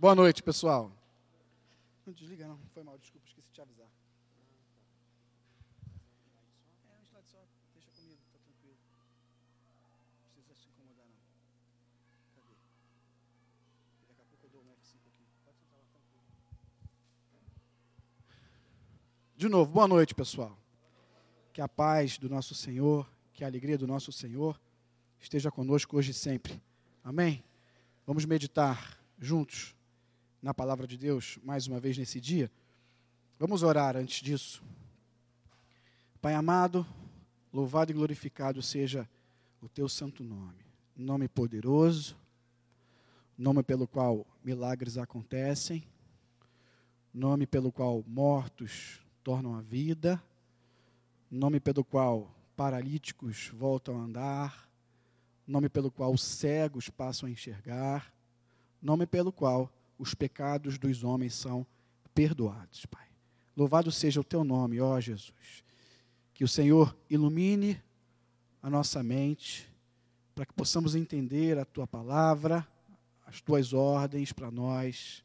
Boa noite, pessoal. Não desliga, não. Foi mal, desculpa, esqueci de te avisar. É, um slide só. Deixa comigo, tá tranquilo. Não precisa se incomodar, não. Cadê? Daqui a pouco eu dou um F5 aqui. Pode sentar lá, tranquilo. De novo, boa noite, pessoal. Que a paz do nosso Senhor, que a alegria do nosso Senhor esteja conosco hoje e sempre. Amém? Vamos meditar juntos na palavra de Deus mais uma vez nesse dia. Vamos orar antes disso. Pai amado, louvado e glorificado seja o teu santo nome. Nome poderoso, nome pelo qual milagres acontecem, nome pelo qual mortos tornam a vida, nome pelo qual paralíticos voltam a andar, nome pelo qual cegos passam a enxergar, nome pelo qual os pecados dos homens são perdoados, Pai. Louvado seja o teu nome, ó Jesus. Que o Senhor ilumine a nossa mente, para que possamos entender a tua palavra, as tuas ordens para nós.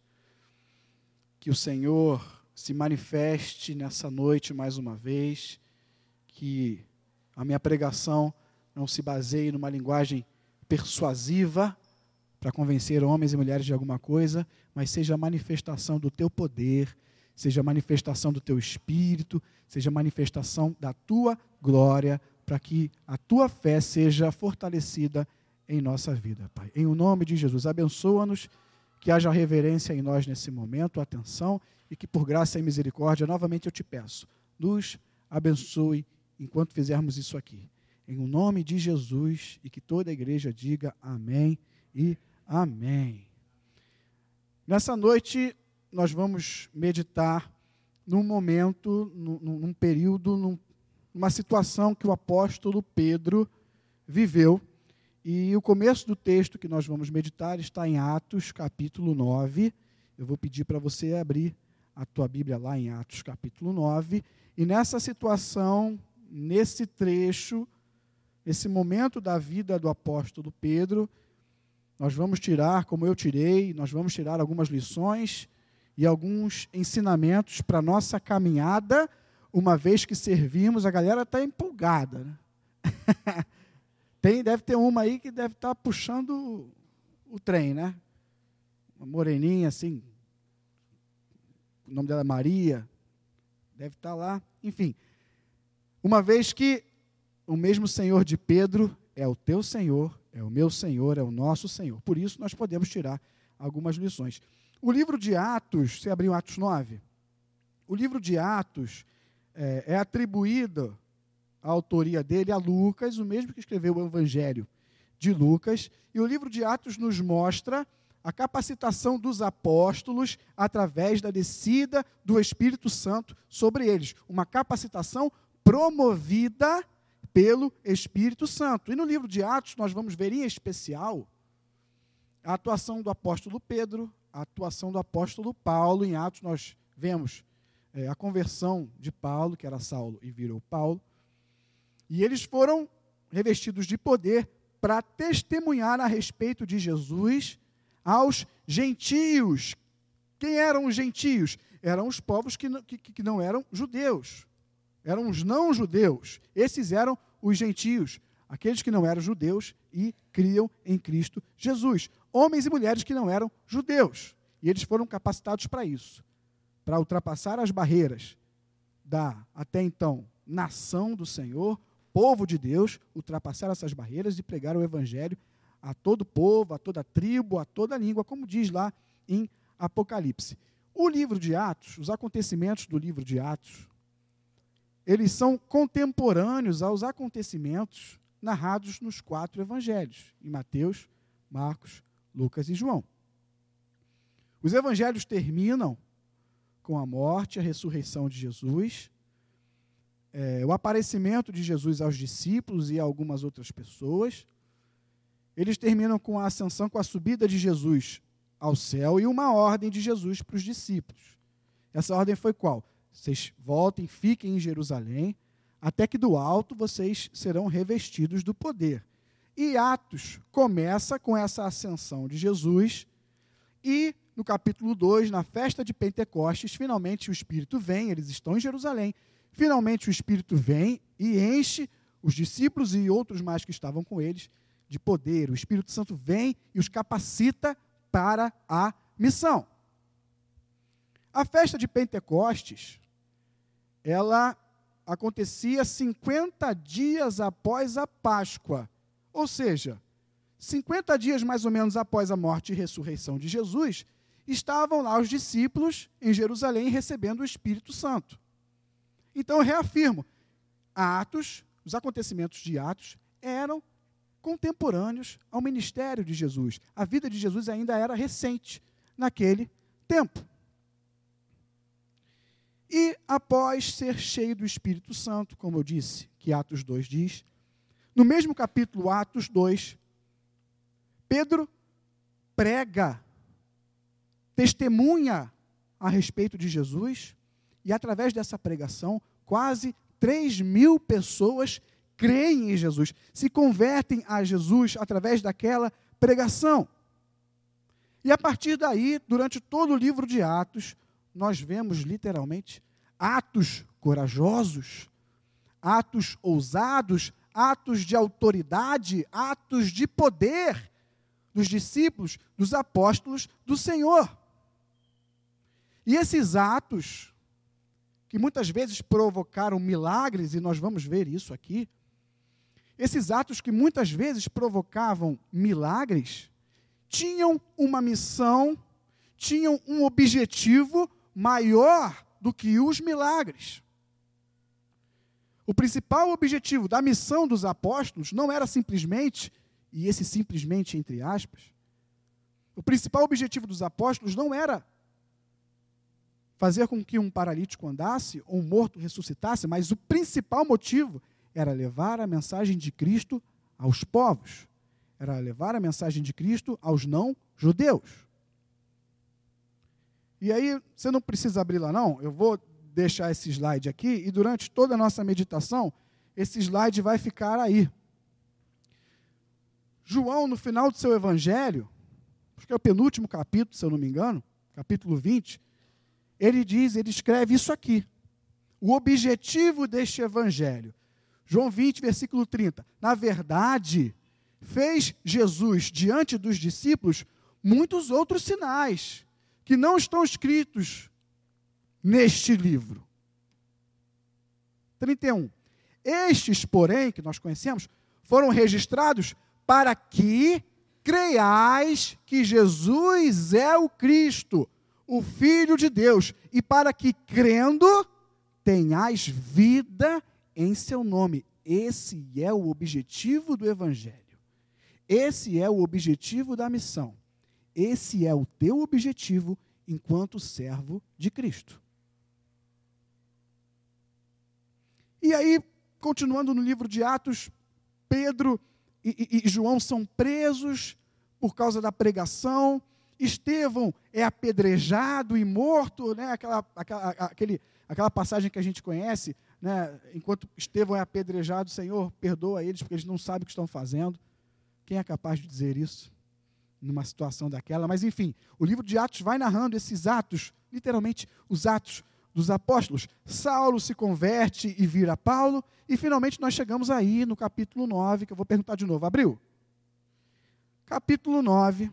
Que o Senhor se manifeste nessa noite mais uma vez, que a minha pregação não se baseie numa linguagem persuasiva, para convencer homens e mulheres de alguma coisa, mas seja a manifestação do teu poder, seja a manifestação do teu espírito, seja a manifestação da tua glória, para que a tua fé seja fortalecida em nossa vida, Pai. Em o nome de Jesus, abençoa-nos, que haja reverência em nós nesse momento, atenção, e que por graça e misericórdia, novamente eu te peço, nos abençoe enquanto fizermos isso aqui. Em o nome de Jesus, e que toda a igreja diga amém e Amém. Nessa noite, nós vamos meditar num momento, num, num período, num, numa situação que o apóstolo Pedro viveu. E o começo do texto que nós vamos meditar está em Atos, capítulo 9. Eu vou pedir para você abrir a tua Bíblia lá em Atos, capítulo 9. E nessa situação, nesse trecho, nesse momento da vida do apóstolo Pedro, nós vamos tirar, como eu tirei, nós vamos tirar algumas lições e alguns ensinamentos para a nossa caminhada, uma vez que servimos, a galera está empolgada. Né? Tem, deve ter uma aí que deve estar tá puxando o trem, né? Uma moreninha assim, o nome dela é Maria, deve estar tá lá. Enfim, uma vez que o mesmo Senhor de Pedro é o teu Senhor, é o meu Senhor, é o nosso Senhor. Por isso nós podemos tirar algumas lições. O livro de Atos, você abriu Atos 9, o livro de Atos é, é atribuído a autoria dele a Lucas, o mesmo que escreveu o Evangelho de Lucas, e o livro de Atos nos mostra a capacitação dos apóstolos através da descida do Espírito Santo sobre eles, uma capacitação promovida pelo Espírito Santo. E no livro de Atos, nós vamos ver em especial a atuação do apóstolo Pedro, a atuação do apóstolo Paulo. Em Atos, nós vemos é, a conversão de Paulo, que era Saulo e virou Paulo. E eles foram revestidos de poder para testemunhar a respeito de Jesus aos gentios. Quem eram os gentios? Eram os povos que, que, que não eram judeus eram os não-judeus. Esses eram os gentios, aqueles que não eram judeus e criam em Cristo Jesus. Homens e mulheres que não eram judeus. E eles foram capacitados para isso para ultrapassar as barreiras da, até então, nação do Senhor, povo de Deus, ultrapassar essas barreiras e pregar o Evangelho a todo povo, a toda tribo, a toda língua, como diz lá em Apocalipse. O livro de Atos, os acontecimentos do livro de Atos, eles são contemporâneos aos acontecimentos narrados nos quatro evangelhos, em Mateus, Marcos, Lucas e João. Os evangelhos terminam com a morte a ressurreição de Jesus, é, o aparecimento de Jesus aos discípulos e a algumas outras pessoas. Eles terminam com a ascensão, com a subida de Jesus ao céu e uma ordem de Jesus para os discípulos. Essa ordem foi qual? Vocês voltem, fiquem em Jerusalém, até que do alto vocês serão revestidos do poder. E Atos começa com essa ascensão de Jesus e no capítulo 2, na festa de Pentecostes, finalmente o Espírito vem, eles estão em Jerusalém. Finalmente o Espírito vem e enche os discípulos e outros mais que estavam com eles de poder. O Espírito Santo vem e os capacita para a missão. A festa de Pentecostes, ela acontecia 50 dias após a Páscoa. Ou seja, 50 dias mais ou menos após a morte e ressurreição de Jesus, estavam lá os discípulos em Jerusalém recebendo o Espírito Santo. Então reafirmo, Atos, os acontecimentos de Atos eram contemporâneos ao ministério de Jesus. A vida de Jesus ainda era recente naquele tempo. Após ser cheio do Espírito Santo, como eu disse, que Atos 2 diz, no mesmo capítulo Atos 2, Pedro prega, testemunha a respeito de Jesus, e através dessa pregação, quase 3 mil pessoas creem em Jesus, se convertem a Jesus através daquela pregação. E a partir daí, durante todo o livro de Atos, nós vemos literalmente atos corajosos, atos ousados, atos de autoridade, atos de poder dos discípulos, dos apóstolos do Senhor. E esses atos, que muitas vezes provocaram milagres, e nós vamos ver isso aqui, esses atos que muitas vezes provocavam milagres, tinham uma missão, tinham um objetivo maior do que os milagres. O principal objetivo da missão dos apóstolos não era simplesmente, e esse simplesmente entre aspas, o principal objetivo dos apóstolos não era fazer com que um paralítico andasse ou um morto ressuscitasse, mas o principal motivo era levar a mensagem de Cristo aos povos, era levar a mensagem de Cristo aos não-judeus. E aí, você não precisa abrir lá, não, eu vou deixar esse slide aqui, e durante toda a nossa meditação, esse slide vai ficar aí. João, no final do seu evangelho, acho que é o penúltimo capítulo, se eu não me engano, capítulo 20, ele diz, ele escreve isso aqui. O objetivo deste evangelho João 20, versículo 30. Na verdade, fez Jesus diante dos discípulos muitos outros sinais que não estão escritos neste livro. 31. Estes, porém, que nós conhecemos, foram registrados para que creiais que Jesus é o Cristo, o Filho de Deus, e para que, crendo, tenhais vida em seu nome. Esse é o objetivo do Evangelho. Esse é o objetivo da missão. Esse é o teu objetivo enquanto servo de Cristo. E aí, continuando no livro de Atos, Pedro e, e, e João são presos por causa da pregação. Estevão é apedrejado e morto, né? aquela, aquela, aquele, aquela passagem que a gente conhece, né, enquanto Estevão é apedrejado, Senhor, perdoa eles, porque eles não sabem o que estão fazendo. Quem é capaz de dizer isso numa situação daquela? Mas, enfim, o livro de Atos vai narrando esses atos, literalmente os atos dos apóstolos. Saulo se converte e vira Paulo, e finalmente nós chegamos aí no capítulo 9, que eu vou perguntar de novo. Abriu? Capítulo 9,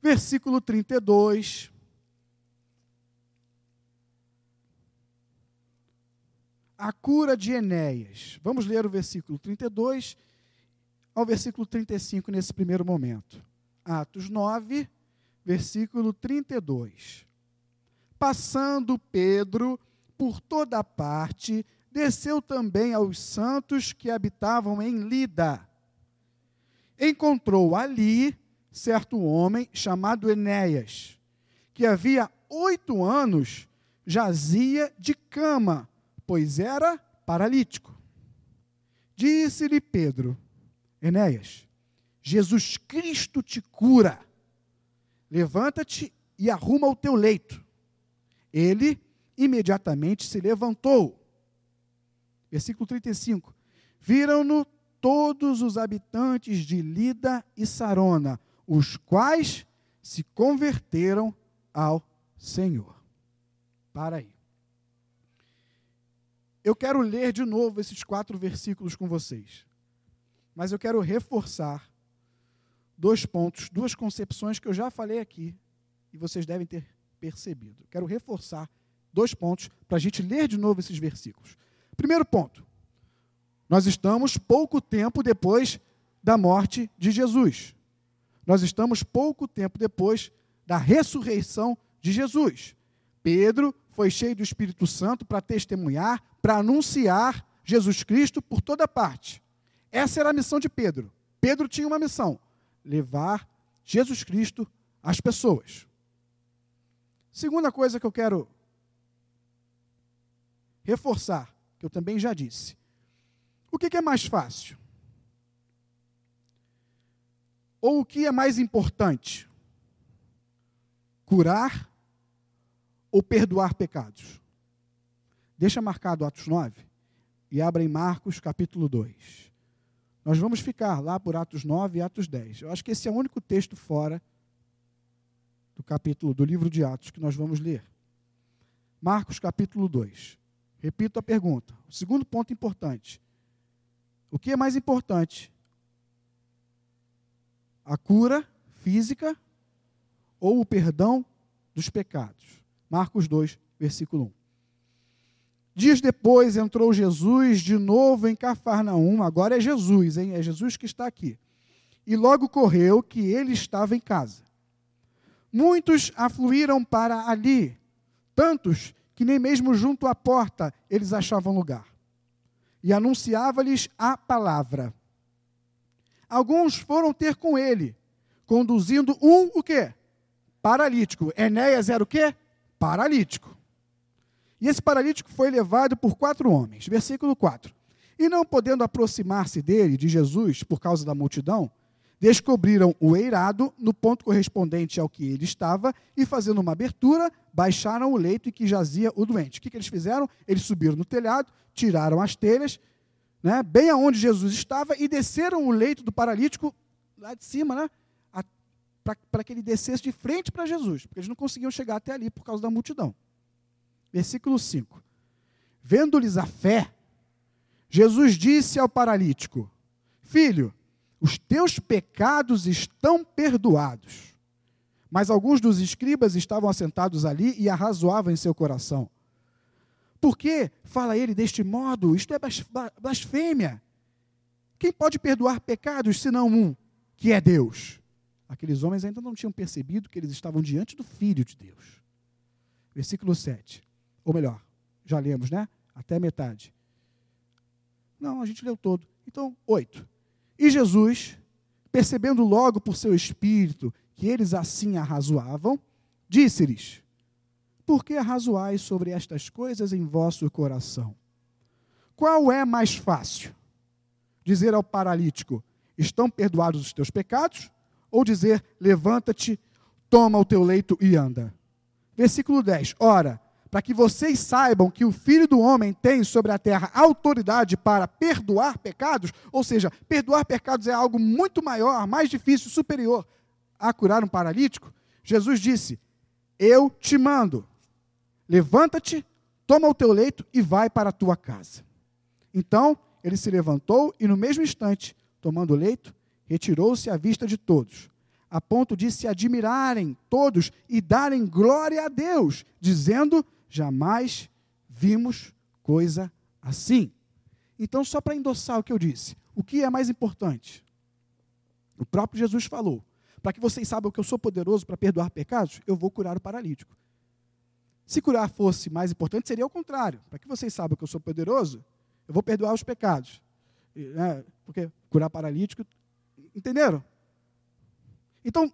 versículo 32 a cura de Enéas. Vamos ler o versículo 32 ao versículo 35 nesse primeiro momento. Atos 9, versículo 32. Passando Pedro por toda parte, desceu também aos santos que habitavam em Lida. Encontrou ali certo homem chamado Enéas, que havia oito anos jazia de cama pois era paralítico. Disse-lhe Pedro: Enéas, Jesus Cristo te cura. Levanta-te e arruma o teu leito. Ele imediatamente se levantou. Versículo 35. Viram-no todos os habitantes de Lida e Sarona, os quais se converteram ao Senhor. Para aí. Eu quero ler de novo esses quatro versículos com vocês. Mas eu quero reforçar dois pontos, duas concepções que eu já falei aqui e vocês devem ter percebido. Quero reforçar dois pontos para a gente ler de novo esses versículos. Primeiro ponto: nós estamos pouco tempo depois da morte de Jesus. Nós estamos pouco tempo depois da ressurreição de Jesus. Pedro foi cheio do Espírito Santo para testemunhar, para anunciar Jesus Cristo por toda parte. Essa era a missão de Pedro. Pedro tinha uma missão: levar Jesus Cristo às pessoas. Segunda coisa que eu quero reforçar, que eu também já disse. O que, é mais fácil? Ou o que é mais importante? Curar ou perdoar pecados? Deixa marcado Atos 9 e abra em Marcos capítulo 2. Nós vamos ficar lá por Atos 9 e Atos 10. Eu acho que esse é o único texto fora do capítulo do livro de Atos que nós vamos ler. Marcos capítulo 2. Repito a pergunta. O segundo ponto importante. O que é mais importante? A cura física ou o perdão dos pecados? Marcos 2, versículo 1. Dias depois entrou Jesus de novo em Cafarnaum, agora é Jesus, hein? É Jesus que está aqui. E logo correu que ele estava em casa. Muitos afluíram para ali, tantos que nem mesmo junto à porta eles achavam lugar. E anunciava-lhes a palavra. Alguns foram ter com ele, conduzindo um o quê? Paralítico. Enéas era o quê? Paralítico. E esse paralítico foi levado por quatro homens. Versículo 4. E não podendo aproximar-se dele, de Jesus, por causa da multidão, descobriram o eirado no ponto correspondente ao que ele estava e, fazendo uma abertura, baixaram o leito em que jazia o doente. O que, que eles fizeram? Eles subiram no telhado, tiraram as telhas, né, bem aonde Jesus estava, e desceram o leito do paralítico lá de cima, né, para que ele descesse de frente para Jesus, porque eles não conseguiam chegar até ali por causa da multidão. Versículo 5. Vendo-lhes a fé, Jesus disse ao paralítico: Filho, os teus pecados estão perdoados. Mas alguns dos escribas estavam assentados ali e arrazoavam em seu coração. Por que fala ele deste modo? Isto é blasfêmia. Quem pode perdoar pecados senão um, que é Deus? Aqueles homens ainda não tinham percebido que eles estavam diante do Filho de Deus. Versículo 7. Ou melhor, já lemos, né? Até metade. Não, a gente leu todo. Então, oito. E Jesus, percebendo logo por seu espírito que eles assim arrazoavam, disse-lhes: Por que arrazoais sobre estas coisas em vosso coração? Qual é mais fácil? Dizer ao paralítico: Estão perdoados os teus pecados? Ou dizer: Levanta-te, toma o teu leito e anda? Versículo 10. Ora, para que vocês saibam que o Filho do Homem tem sobre a terra autoridade para perdoar pecados, ou seja, perdoar pecados é algo muito maior, mais difícil, superior a curar um paralítico. Jesus disse: Eu te mando, levanta-te, toma o teu leito e vai para a tua casa. Então ele se levantou e, no mesmo instante, tomando o leito, retirou-se à vista de todos, a ponto de se admirarem todos e darem glória a Deus, dizendo: jamais vimos coisa assim. Então, só para endossar o que eu disse, o que é mais importante? O próprio Jesus falou: para que vocês saibam que eu sou poderoso para perdoar pecados, eu vou curar o paralítico. Se curar fosse mais importante, seria o contrário. Para que vocês saibam que eu sou poderoso, eu vou perdoar os pecados. Né? Porque curar paralítico. Entenderam? Então,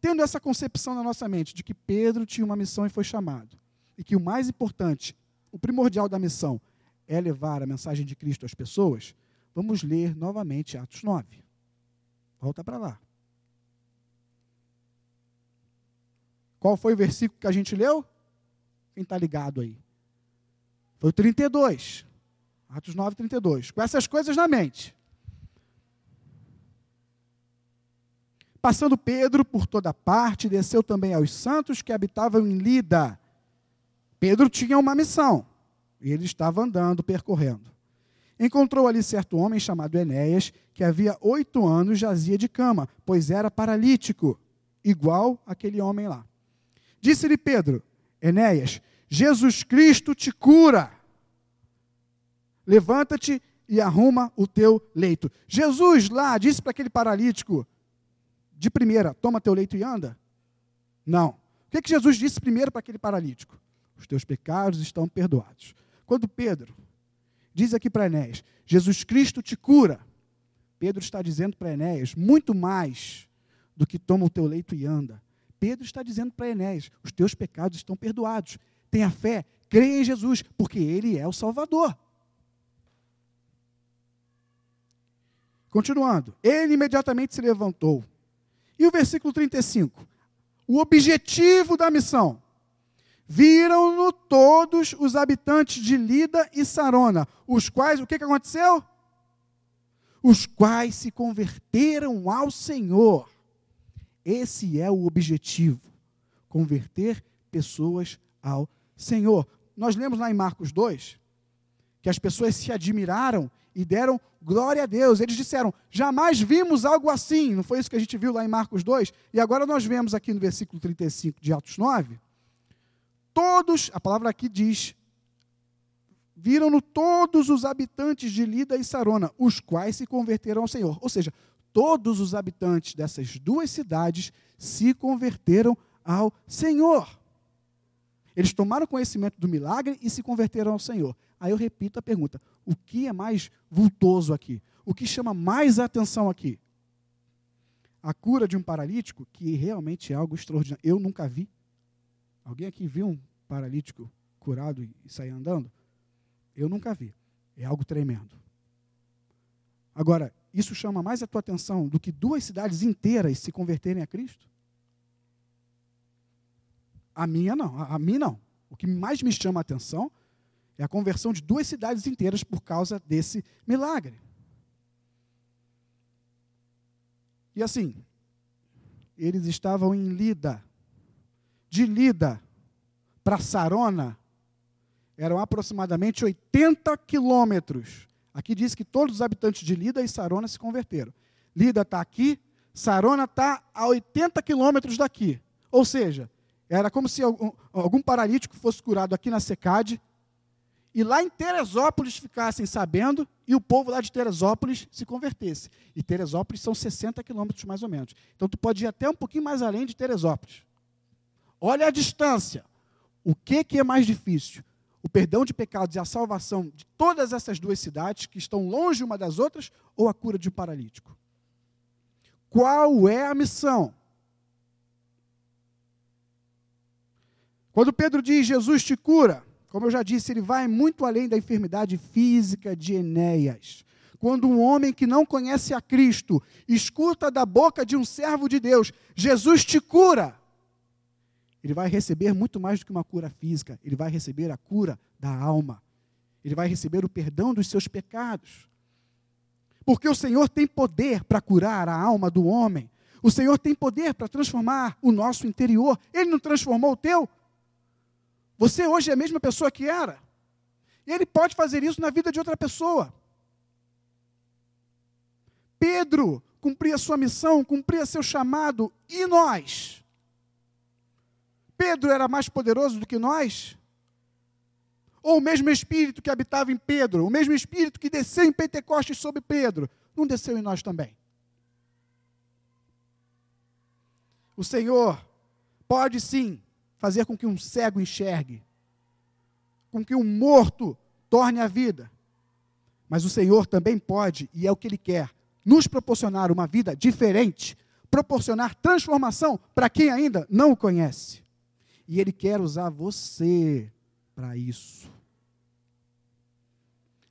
tendo essa concepção na nossa mente de que Pedro tinha uma missão e foi chamado, e que o mais importante, o primordial da missão, é levar a mensagem de Cristo às pessoas, vamos ler novamente Atos 9. Volta para lá. Qual foi o versículo que a gente leu? Quem está ligado aí? Foi o 32. Atos 9, 32. Com essas coisas na mente. passando Pedro por toda parte, desceu também aos santos que habitavam em Lida. Pedro tinha uma missão, e ele estava andando, percorrendo. Encontrou ali certo homem chamado Enéas, que havia oito anos jazia de cama, pois era paralítico, igual aquele homem lá. Disse-lhe Pedro: Enéas, Jesus Cristo te cura. Levanta-te e arruma o teu leito. Jesus lá disse para aquele paralítico, de primeira, toma teu leito e anda? Não. O que, que Jesus disse primeiro para aquele paralítico? Os teus pecados estão perdoados. Quando Pedro diz aqui para Enéas, Jesus Cristo te cura, Pedro está dizendo para Enéas muito mais do que toma o teu leito e anda. Pedro está dizendo para Enéas, os teus pecados estão perdoados. Tenha fé, creia em Jesus, porque Ele é o Salvador. Continuando, ele imediatamente se levantou. E o versículo 35? O objetivo da missão. Viram-no todos os habitantes de Lida e Sarona, os quais, o que, que aconteceu? Os quais se converteram ao Senhor. Esse é o objetivo: converter pessoas ao Senhor. Nós lemos lá em Marcos 2 que as pessoas se admiraram e deram glória a Deus. Eles disseram: jamais vimos algo assim. Não foi isso que a gente viu lá em Marcos 2? E agora nós vemos aqui no versículo 35 de Atos 9. Todos, a palavra aqui diz, viram-no todos os habitantes de Lida e Sarona, os quais se converteram ao Senhor. Ou seja, todos os habitantes dessas duas cidades se converteram ao Senhor. Eles tomaram conhecimento do milagre e se converteram ao Senhor. Aí eu repito a pergunta: o que é mais vultoso aqui? O que chama mais atenção aqui? A cura de um paralítico, que realmente é algo extraordinário. Eu nunca vi. Alguém aqui viu um paralítico curado e sair andando? Eu nunca vi. É algo tremendo. Agora, isso chama mais a tua atenção do que duas cidades inteiras se converterem a Cristo? A minha não, a, mim não. O que mais me chama a atenção é a conversão de duas cidades inteiras por causa desse milagre. E assim, eles estavam em Lida. De Lida para Sarona eram aproximadamente 80 quilômetros. Aqui diz que todos os habitantes de Lida e Sarona se converteram. Lida está aqui, Sarona está a 80 quilômetros daqui. Ou seja, era como se algum, algum paralítico fosse curado aqui na Secade e lá em Teresópolis ficassem sabendo e o povo lá de Teresópolis se convertesse. E Teresópolis são 60 quilômetros mais ou menos. Então tu pode ir até um pouquinho mais além de Teresópolis. Olha a distância. O que, que é mais difícil? O perdão de pecados e a salvação de todas essas duas cidades que estão longe uma das outras ou a cura de um paralítico? Qual é a missão? Quando Pedro diz Jesus te cura, como eu já disse, ele vai muito além da enfermidade física de Enéas. Quando um homem que não conhece a Cristo escuta da boca de um servo de Deus, Jesus te cura, ele vai receber muito mais do que uma cura física, ele vai receber a cura da alma, ele vai receber o perdão dos seus pecados. Porque o Senhor tem poder para curar a alma do homem, o Senhor tem poder para transformar o nosso interior, ele não transformou o teu? Você hoje é a mesma pessoa que era. E ele pode fazer isso na vida de outra pessoa. Pedro cumpria sua missão, cumpria seu chamado, e nós? Pedro era mais poderoso do que nós? Ou o mesmo Espírito que habitava em Pedro, o mesmo Espírito que desceu em Pentecostes sobre Pedro, não desceu em nós também? O Senhor pode sim fazer com que um cego enxergue, com que um morto torne a vida. Mas o Senhor também pode, e é o que Ele quer, nos proporcionar uma vida diferente, proporcionar transformação para quem ainda não o conhece. E Ele quer usar você para isso.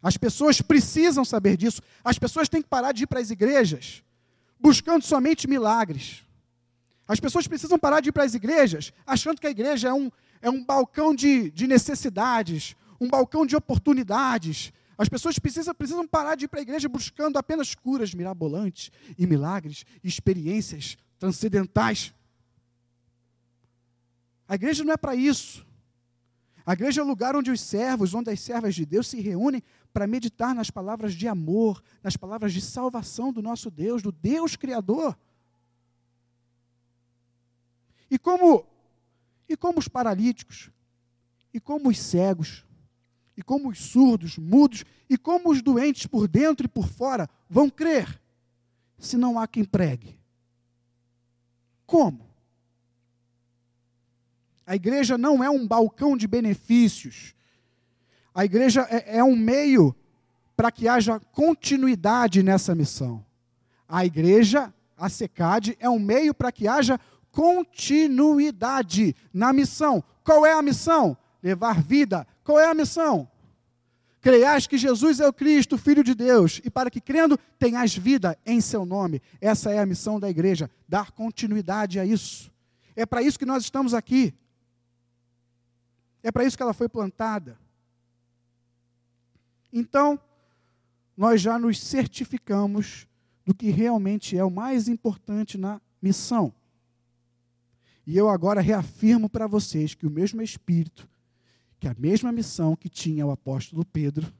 As pessoas precisam saber disso. As pessoas têm que parar de ir para as igrejas buscando somente milagres. As pessoas precisam parar de ir para as igrejas achando que a igreja é um, é um balcão de, de necessidades, um balcão de oportunidades. As pessoas precisam, precisam parar de ir para a igreja buscando apenas curas mirabolantes e milagres, experiências transcendentais. A igreja não é para isso. A igreja é o lugar onde os servos, onde as servas de Deus se reúnem para meditar nas palavras de amor, nas palavras de salvação do nosso Deus, do Deus Criador. E como, e como os paralíticos, e como os cegos, e como os surdos, mudos, e como os doentes por dentro e por fora vão crer, se não há quem pregue? Como? A igreja não é um balcão de benefícios. A igreja é, é um meio para que haja continuidade nessa missão. A igreja, a SECAD, é um meio para que haja continuidade na missão. Qual é a missão? Levar vida. Qual é a missão? Creias que Jesus é o Cristo, Filho de Deus, e para que crendo tenhas vida em seu nome. Essa é a missão da igreja, dar continuidade a isso. É para isso que nós estamos aqui. É para isso que ela foi plantada. Então, nós já nos certificamos do que realmente é o mais importante na missão. E eu agora reafirmo para vocês que o mesmo Espírito, que a mesma missão que tinha o apóstolo Pedro,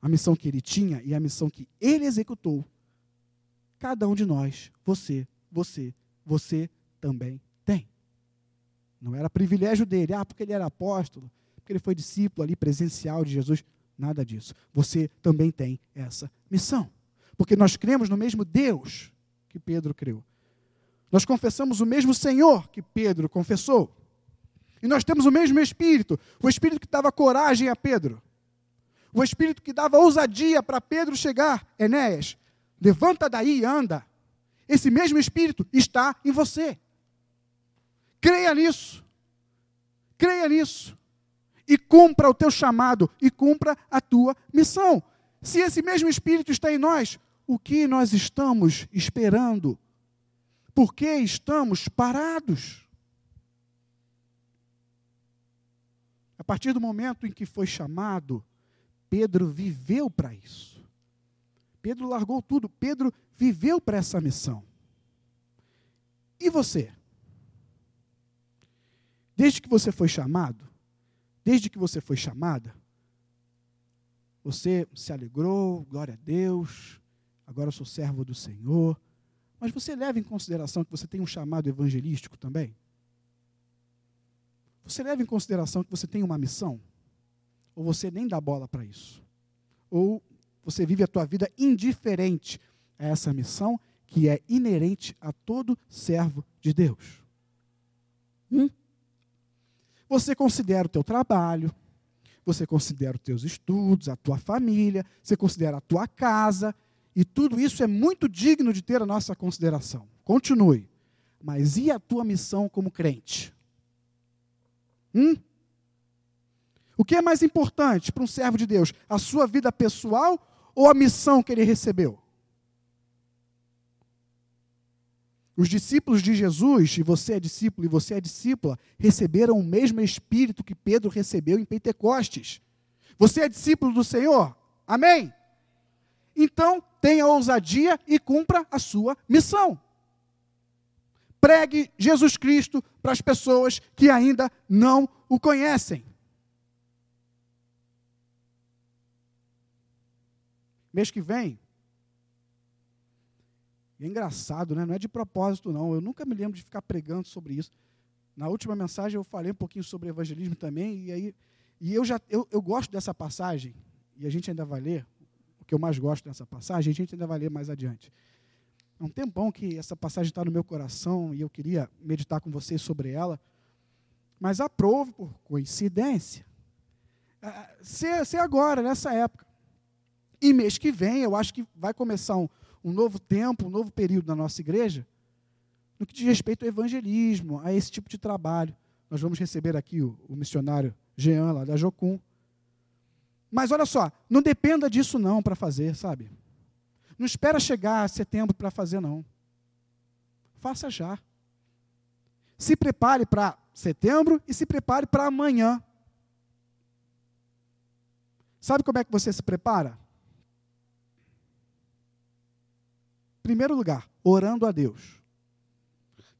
a missão que ele tinha e a missão que ele executou, cada um de nós, você, você, você também não era privilégio dele, ah, porque ele era apóstolo, porque ele foi discípulo ali presencial de Jesus. Nada disso. Você também tem essa missão. Porque nós cremos no mesmo Deus que Pedro creu. Nós confessamos o mesmo Senhor que Pedro confessou. E nós temos o mesmo Espírito, o Espírito que dava coragem a Pedro, o Espírito que dava ousadia para Pedro chegar. Enéas, levanta daí e anda. Esse mesmo Espírito está em você. Creia nisso. Creia nisso. E cumpra o teu chamado e cumpra a tua missão. Se esse mesmo Espírito está em nós, o que nós estamos esperando? Por que estamos parados? A partir do momento em que foi chamado, Pedro viveu para isso. Pedro largou tudo, Pedro viveu para essa missão. E você? Desde que você foi chamado, desde que você foi chamada, você se alegrou, glória a Deus, agora eu sou servo do Senhor. Mas você leva em consideração que você tem um chamado evangelístico também? Você leva em consideração que você tem uma missão? Ou você nem dá bola para isso? Ou você vive a tua vida indiferente a essa missão que é inerente a todo servo de Deus? Hum? Você considera o teu trabalho, você considera os teus estudos, a tua família, você considera a tua casa, e tudo isso é muito digno de ter a nossa consideração. Continue. Mas e a tua missão como crente? Hum? O que é mais importante para um servo de Deus? A sua vida pessoal ou a missão que ele recebeu? Os discípulos de Jesus, e você é discípulo e você é discípula, receberam o mesmo Espírito que Pedro recebeu em Pentecostes. Você é discípulo do Senhor? Amém? Então, tenha ousadia e cumpra a sua missão. Pregue Jesus Cristo para as pessoas que ainda não o conhecem. Mês que vem, e é engraçado, né? não é de propósito, não. Eu nunca me lembro de ficar pregando sobre isso. Na última mensagem eu falei um pouquinho sobre evangelismo também, e aí e eu já eu, eu gosto dessa passagem, e a gente ainda vai ler, o que eu mais gosto dessa passagem, a gente ainda vai ler mais adiante. É um tempão que essa passagem está no meu coração e eu queria meditar com vocês sobre ela, mas aprove por coincidência. Ser, ser agora, nessa época. E mês que vem, eu acho que vai começar um, um novo tempo, um novo período na nossa igreja, no que diz respeito ao evangelismo, a esse tipo de trabalho. Nós vamos receber aqui o, o missionário Jean, lá da Jocum. Mas olha só, não dependa disso não para fazer, sabe? Não espera chegar a setembro para fazer, não. Faça já. Se prepare para setembro e se prepare para amanhã. Sabe como é que você se prepara? Primeiro lugar, orando a Deus,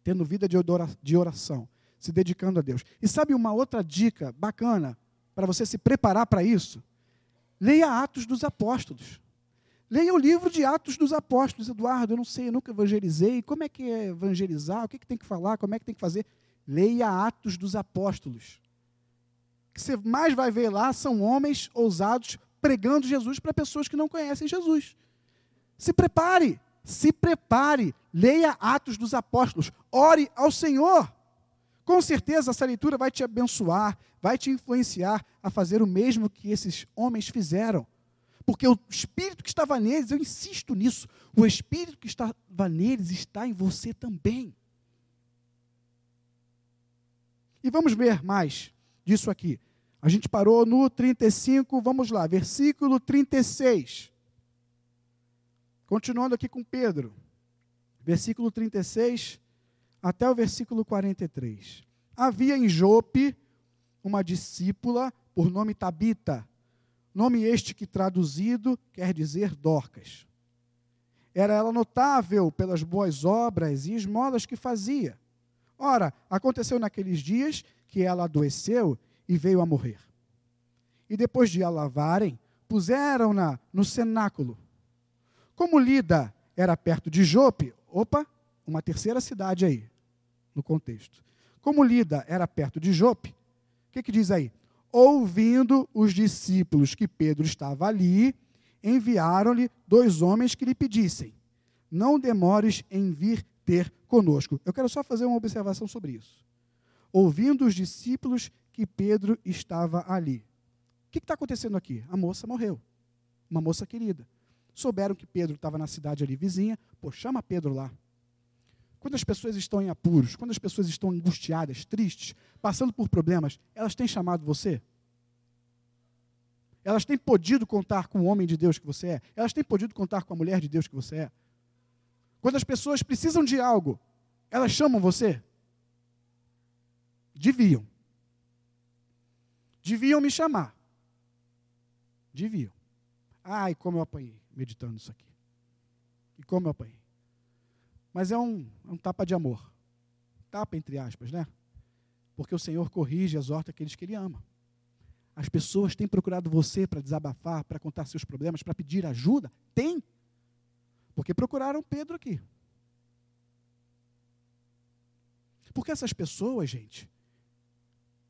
tendo vida de oração, se dedicando a Deus. E sabe uma outra dica bacana para você se preparar para isso? Leia Atos dos Apóstolos. Leia o livro de Atos dos Apóstolos, Eduardo. Eu não sei, eu nunca evangelizei. Como é que é evangelizar? O que, é que tem que falar? Como é que tem que fazer? Leia Atos dos Apóstolos. O que você mais vai ver lá são homens ousados pregando Jesus para pessoas que não conhecem Jesus. Se prepare, se prepare. Leia Atos dos Apóstolos. Ore ao Senhor. Com certeza essa leitura vai te abençoar, vai te influenciar a fazer o mesmo que esses homens fizeram. Porque o espírito que estava neles, eu insisto nisso, o espírito que estava neles está em você também. E vamos ver mais disso aqui. A gente parou no 35, vamos lá, versículo 36. Continuando aqui com Pedro. Versículo 36 até o versículo 43. Havia em Jope uma discípula por nome Tabita, nome este que traduzido quer dizer Dorcas. Era ela notável pelas boas obras e esmolas que fazia. Ora, aconteceu naqueles dias que ela adoeceu e veio a morrer. E depois de a lavarem, puseram-na no cenáculo. Como Lida era perto de Jope, opa, uma terceira cidade aí, no contexto. Como Lida era perto de Jope, o que, que diz aí? Ouvindo os discípulos que Pedro estava ali, enviaram-lhe dois homens que lhe pedissem: Não demores em vir ter conosco. Eu quero só fazer uma observação sobre isso. Ouvindo os discípulos que Pedro estava ali. O que está acontecendo aqui? A moça morreu. Uma moça querida. Souberam que Pedro estava na cidade ali vizinha. Pô, chama Pedro lá. Quando as pessoas estão em apuros, quando as pessoas estão angustiadas, tristes, passando por problemas, elas têm chamado você? Elas têm podido contar com o homem de Deus que você é? Elas têm podido contar com a mulher de Deus que você é? Quando as pessoas precisam de algo, elas chamam você? Deviam. Deviam me chamar. Deviam. Ai, como eu apanhei meditando isso aqui. E como eu apanhei. Mas é um, é um tapa de amor. Tapa entre aspas, né? Porque o Senhor corrige e exorta aqueles que Ele ama. As pessoas têm procurado você para desabafar, para contar seus problemas, para pedir ajuda? Tem. Porque procuraram Pedro aqui. Porque essas pessoas, gente,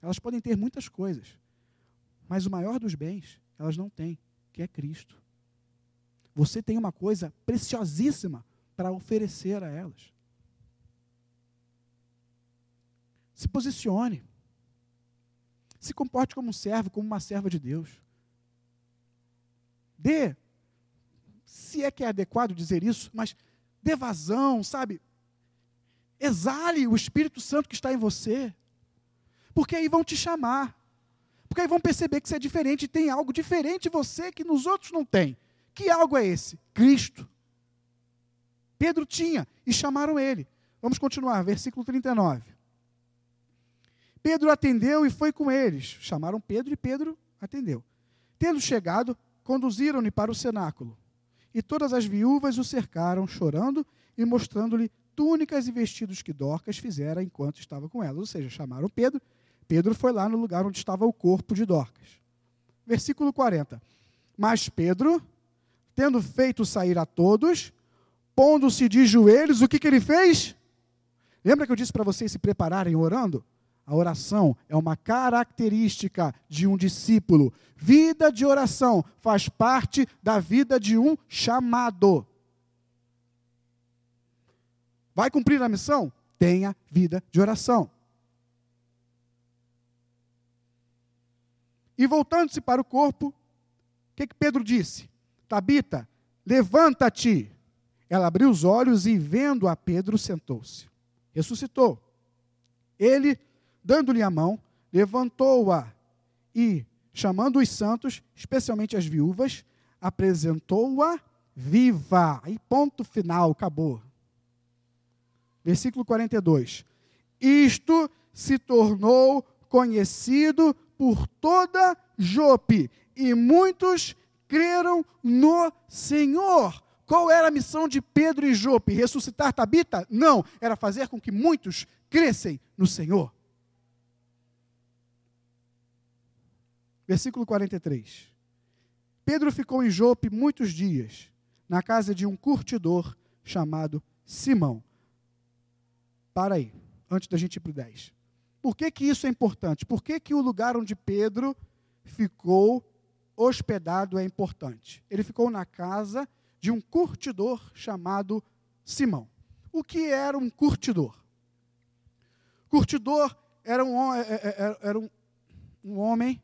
elas podem ter muitas coisas, mas o maior dos bens elas não têm, que é Cristo. Você tem uma coisa preciosíssima para oferecer a elas. Se posicione. Se comporte como um servo, como uma serva de Deus. Dê, se é que é adequado dizer isso, mas dê vazão, sabe? Exale o Espírito Santo que está em você. Porque aí vão te chamar. Porque aí vão perceber que você é diferente, tem algo diferente em você que nos outros não tem. Que algo é esse? Cristo. Pedro tinha e chamaram ele. Vamos continuar, versículo 39. Pedro atendeu e foi com eles. Chamaram Pedro e Pedro atendeu. Tendo chegado, conduziram-no para o cenáculo. E todas as viúvas o cercaram, chorando e mostrando-lhe túnicas e vestidos que Dorcas fizera enquanto estava com elas. Ou seja, chamaram Pedro. Pedro foi lá no lugar onde estava o corpo de Dorcas. Versículo 40. Mas Pedro, tendo feito sair a todos, pondo-se de joelhos, o que, que ele fez? Lembra que eu disse para vocês se prepararem orando? A oração é uma característica de um discípulo. Vida de oração faz parte da vida de um chamado. Vai cumprir a missão? Tenha vida de oração. E voltando-se para o corpo, o que, que Pedro disse? Tabita, levanta-te. Ela abriu os olhos e, vendo a Pedro, sentou-se. Ressuscitou. Ele, dando-lhe a mão, levantou-a e, chamando os santos, especialmente as viúvas, apresentou-a viva. E ponto final, acabou. Versículo 42. Isto se tornou conhecido por toda Jope, e muitos creram no Senhor Qual era a missão de Pedro e Jope? Ressuscitar Tabita? Não, era fazer com que muitos crescem no Senhor. Versículo 43. Pedro ficou em Jope muitos dias, na casa de um curtidor chamado Simão. Para aí, antes da gente ir para o 10. Por que, que isso é importante? Por que, que o lugar onde Pedro ficou hospedado é importante? Ele ficou na casa de um curtidor chamado Simão. O que era um curtidor? Curtidor era um, é, é, é, era um, um homem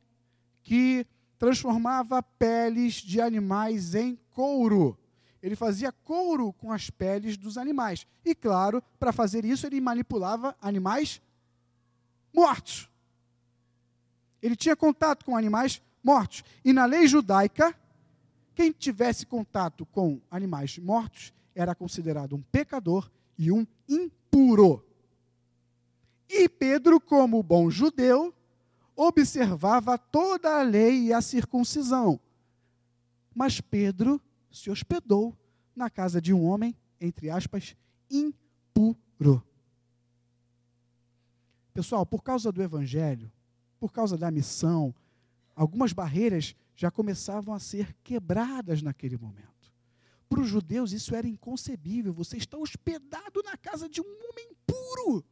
que transformava peles de animais em couro. Ele fazia couro com as peles dos animais. E, claro, para fazer isso, ele manipulava animais mortos. Ele tinha contato com animais mortos. E na lei judaica, quem tivesse contato com animais mortos era considerado um pecador e um impuro. E Pedro, como bom judeu, observava toda a lei e a circuncisão. Mas Pedro se hospedou na casa de um homem, entre aspas, impuro. Pessoal, por causa do evangelho, por causa da missão, algumas barreiras já começavam a ser quebradas naquele momento. Para os judeus isso era inconcebível. Você está hospedado na casa de um homem puro.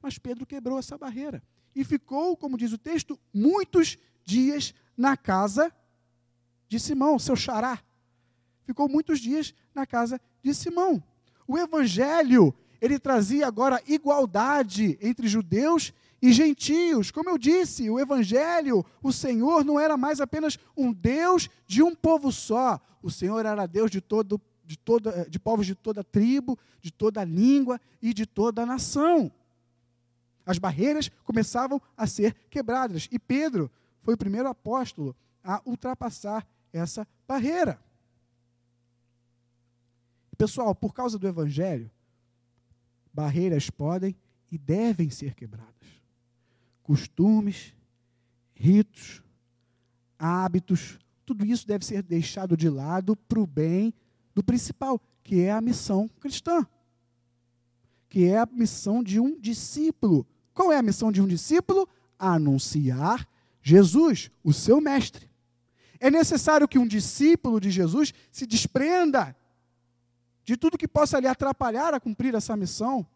Mas Pedro quebrou essa barreira e ficou, como diz o texto, muitos dias na casa de Simão, seu xará. Ficou muitos dias na casa de Simão. O evangelho, ele trazia agora igualdade entre judeus e gentios. Como eu disse, o evangelho, o Senhor não era mais apenas um Deus de um povo só. O Senhor era Deus de todo de toda de povos de toda tribo, de toda língua e de toda nação. As barreiras começavam a ser quebradas e Pedro foi o primeiro apóstolo a ultrapassar essa barreira. Pessoal, por causa do Evangelho, barreiras podem e devem ser quebradas. Costumes, ritos, hábitos, tudo isso deve ser deixado de lado para o bem do principal, que é a missão cristã, que é a missão de um discípulo. Qual é a missão de um discípulo? Anunciar Jesus, o seu mestre. É necessário que um discípulo de Jesus se desprenda de tudo que possa lhe atrapalhar a cumprir essa missão.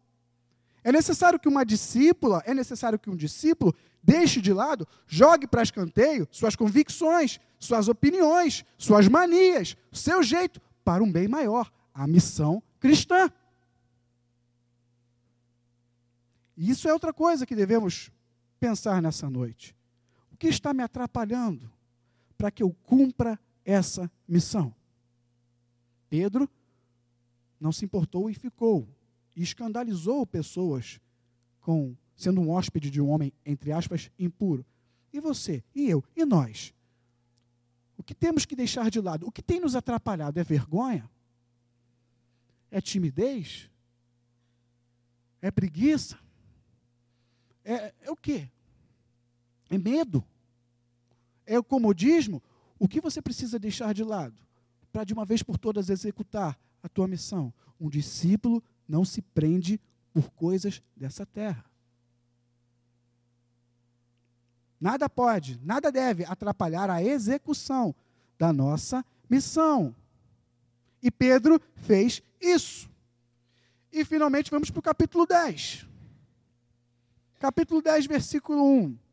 É necessário que uma discípula, é necessário que um discípulo deixe de lado, jogue para escanteio suas convicções, suas opiniões, suas manias, seu jeito, para um bem maior, a missão cristã. E isso é outra coisa que devemos pensar nessa noite. O que está me atrapalhando? para que eu cumpra essa missão. Pedro não se importou e ficou, e escandalizou pessoas com sendo um hóspede de um homem, entre aspas, impuro. E você? E eu? E nós? O que temos que deixar de lado? O que tem nos atrapalhado? É vergonha? É timidez? É preguiça? É, é o quê? É medo? é o comodismo, o que você precisa deixar de lado para de uma vez por todas executar a tua missão? Um discípulo não se prende por coisas dessa terra. Nada pode, nada deve atrapalhar a execução da nossa missão. E Pedro fez isso. E finalmente vamos para o capítulo 10. Capítulo 10, versículo 1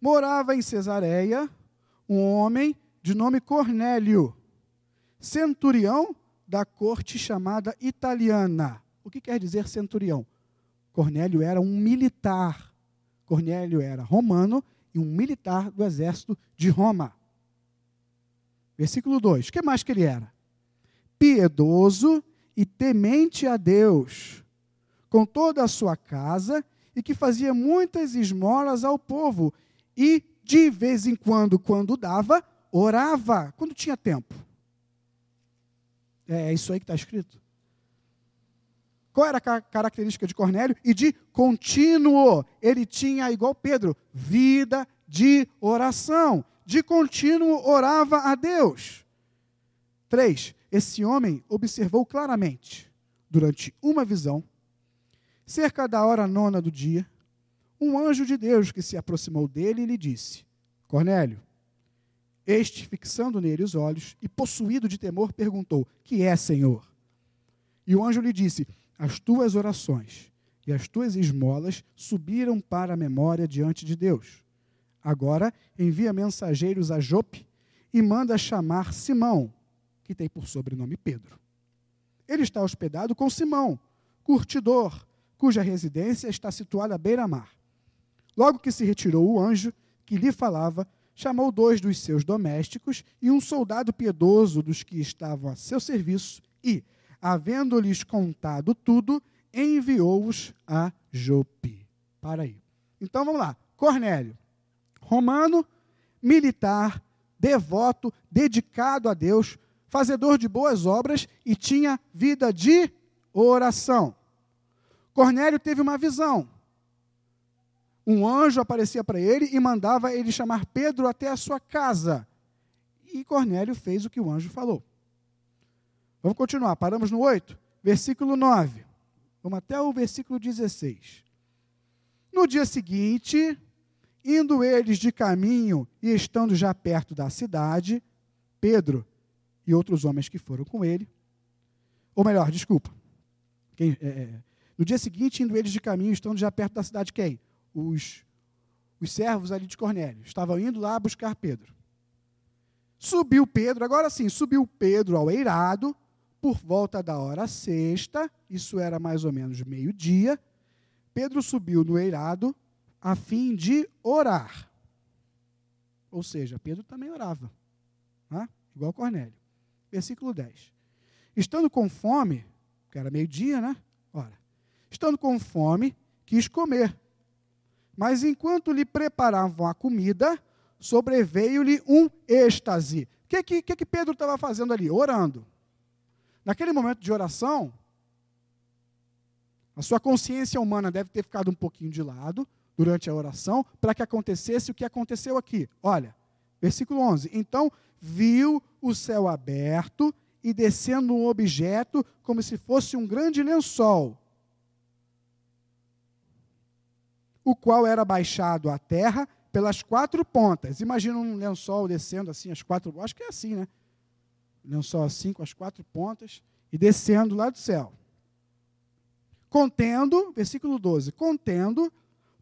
morava em Cesareia um homem de nome Cornélio, centurião da corte chamada italiana. O que quer dizer centurião? Cornélio era um militar. Cornélio era romano e um militar do exército de Roma. Versículo 2. O que mais que ele era? Piedoso e temente a Deus, com toda a sua casa, e que fazia muitas esmolas ao povo e, de vez em quando, quando dava, orava, quando tinha tempo. É, é isso aí que está escrito. Qual era a característica de Cornélio? E de contínuo. Ele tinha, igual Pedro, vida de oração, de contínuo orava a Deus. 3. Esse homem observou claramente, durante uma visão, cerca da hora nona do dia, um anjo de Deus que se aproximou dele e lhe disse: Cornélio. Este, fixando nele os olhos e possuído de temor, perguntou: Que é, Senhor? E o anjo lhe disse: As tuas orações e as tuas esmolas subiram para a memória diante de Deus. Agora envia mensageiros a Jope e manda chamar Simão, que tem por sobrenome Pedro. Ele está hospedado com Simão, curtidor, cuja residência está situada à beira-mar. Logo que se retirou o anjo que lhe falava, chamou dois dos seus domésticos e um soldado piedoso dos que estavam a seu serviço e, havendo-lhes contado tudo, enviou-os a Jope. Para aí. Então vamos lá. Cornélio, romano, militar, devoto, dedicado a Deus, fazedor de boas obras e tinha vida de oração. Cornélio teve uma visão um anjo aparecia para ele e mandava ele chamar Pedro até a sua casa. E Cornélio fez o que o anjo falou. Vamos continuar, paramos no 8, versículo 9. Vamos até o versículo 16. No dia seguinte, indo eles de caminho e estando já perto da cidade, Pedro e outros homens que foram com ele, ou melhor, desculpa, quem, é, é no dia seguinte, indo eles de caminho, estando já perto da cidade, quem? Os, os servos ali de Cornélio. Estavam indo lá buscar Pedro. Subiu Pedro, agora sim, subiu Pedro ao eirado, por volta da hora sexta, isso era mais ou menos meio-dia. Pedro subiu no eirado a fim de orar. Ou seja, Pedro também orava, né? igual Cornélio. Versículo 10. Estando com fome, que era meio-dia, né? Ora, estando com fome, quis comer. Mas enquanto lhe preparavam a comida, sobreveio-lhe um êxtase. O que, que, que Pedro estava fazendo ali? Orando. Naquele momento de oração, a sua consciência humana deve ter ficado um pouquinho de lado durante a oração, para que acontecesse o que aconteceu aqui. Olha, versículo 11. Então viu o céu aberto e descendo um objeto como se fosse um grande lençol o qual era baixado à terra pelas quatro pontas. Imagina um lençol descendo assim, as quatro. Acho que é assim, né? lençol assim, com as quatro pontas, e descendo lá do céu. Contendo, versículo 12: contendo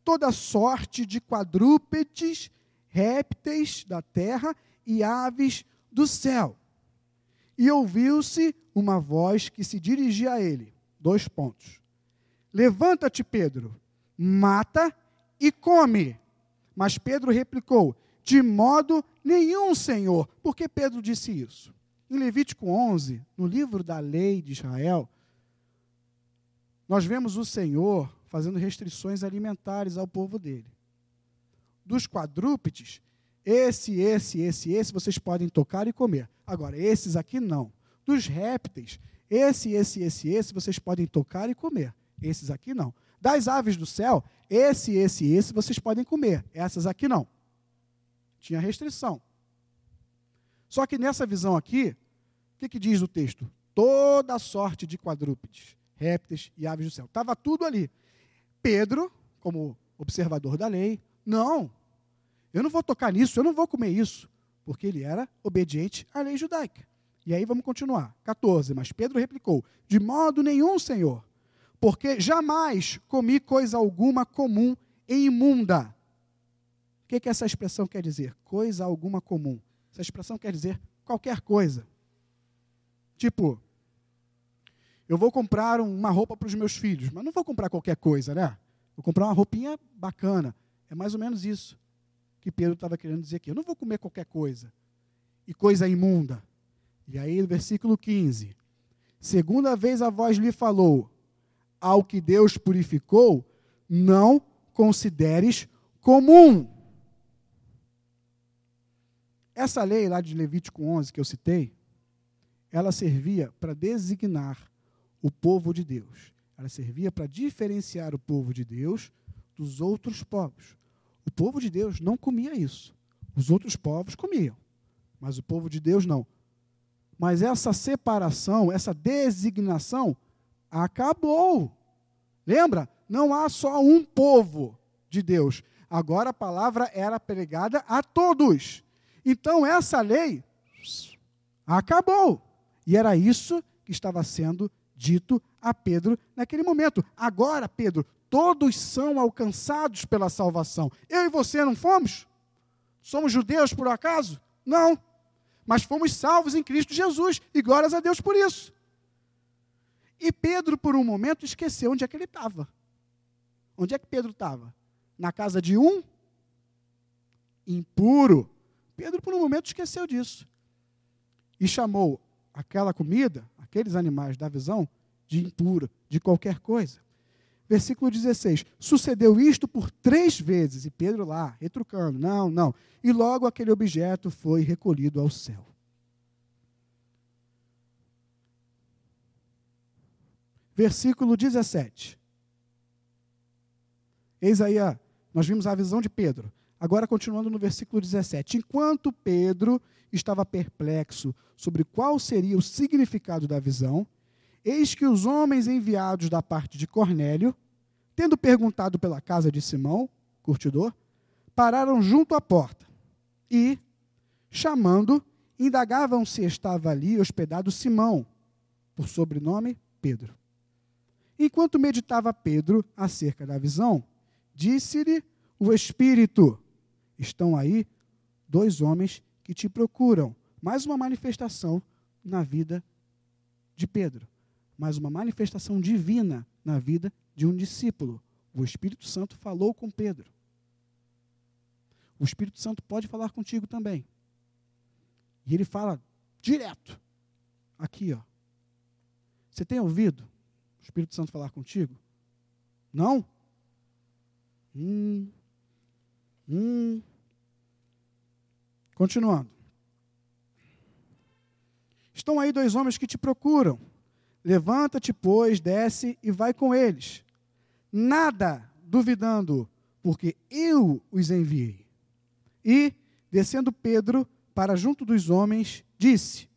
toda sorte de quadrúpedes, répteis da terra e aves do céu. E ouviu-se uma voz que se dirigia a ele. Dois pontos. Levanta-te, Pedro, mata e come. Mas Pedro replicou: De modo nenhum, Senhor. Por que Pedro disse isso? Em Levítico 11, no livro da lei de Israel, nós vemos o Senhor fazendo restrições alimentares ao povo dele. Dos quadrúpedes, esse, esse, esse, esse vocês podem tocar e comer. Agora, esses aqui não. Dos répteis, esse, esse, esse, esse vocês podem tocar e comer. Esses aqui não. Das aves do céu, esse, esse e esse vocês podem comer, essas aqui não. Tinha restrição. Só que nessa visão aqui, o que, que diz o texto? Toda sorte de quadrúpedes, répteis e aves do céu. Estava tudo ali. Pedro, como observador da lei, não, eu não vou tocar nisso, eu não vou comer isso, porque ele era obediente à lei judaica. E aí vamos continuar. 14. Mas Pedro replicou: De modo nenhum, Senhor porque jamais comi coisa alguma comum e imunda. O que, que essa expressão quer dizer? Coisa alguma comum. Essa expressão quer dizer qualquer coisa. Tipo, eu vou comprar uma roupa para os meus filhos, mas não vou comprar qualquer coisa, né? Vou comprar uma roupinha bacana. É mais ou menos isso que Pedro estava querendo dizer aqui. Eu não vou comer qualquer coisa. E coisa imunda. E aí, versículo 15: Segunda vez a voz lhe falou: ao que Deus purificou, não consideres comum. Essa lei lá de Levítico 11 que eu citei, ela servia para designar o povo de Deus. Ela servia para diferenciar o povo de Deus dos outros povos. O povo de Deus não comia isso. Os outros povos comiam, mas o povo de Deus não. Mas essa separação, essa designação, acabou. Lembra? Não há só um povo de Deus. Agora a palavra era pregada a todos. Então essa lei acabou. E era isso que estava sendo dito a Pedro naquele momento. Agora, Pedro, todos são alcançados pela salvação. Eu e você não fomos? Somos judeus por acaso? Não. Mas fomos salvos em Cristo Jesus e glórias a Deus por isso. E Pedro, por um momento, esqueceu onde é que ele estava. Onde é que Pedro estava? Na casa de um impuro. Pedro, por um momento, esqueceu disso. E chamou aquela comida, aqueles animais da visão, de impuro, de qualquer coisa. Versículo 16: Sucedeu isto por três vezes, e Pedro lá, retrucando: Não, não. E logo aquele objeto foi recolhido ao céu. Versículo 17. Eis aí, a, nós vimos a visão de Pedro. Agora, continuando no versículo 17. Enquanto Pedro estava perplexo sobre qual seria o significado da visão, eis que os homens enviados da parte de Cornélio, tendo perguntado pela casa de Simão, curtidor, pararam junto à porta e, chamando, indagavam se estava ali hospedado Simão, por sobrenome Pedro. Enquanto meditava Pedro acerca da visão, disse-lhe o Espírito: Estão aí dois homens que te procuram. Mais uma manifestação na vida de Pedro. Mais uma manifestação divina na vida de um discípulo. O Espírito Santo falou com Pedro. O Espírito Santo pode falar contigo também. E ele fala direto. Aqui, ó. Você tem ouvido Espírito Santo falar contigo? Não? Hum. Hum. Continuando. Estão aí dois homens que te procuram. Levanta-te, pois, desce e vai com eles. Nada duvidando, porque eu os enviei. E, descendo Pedro para junto dos homens, disse: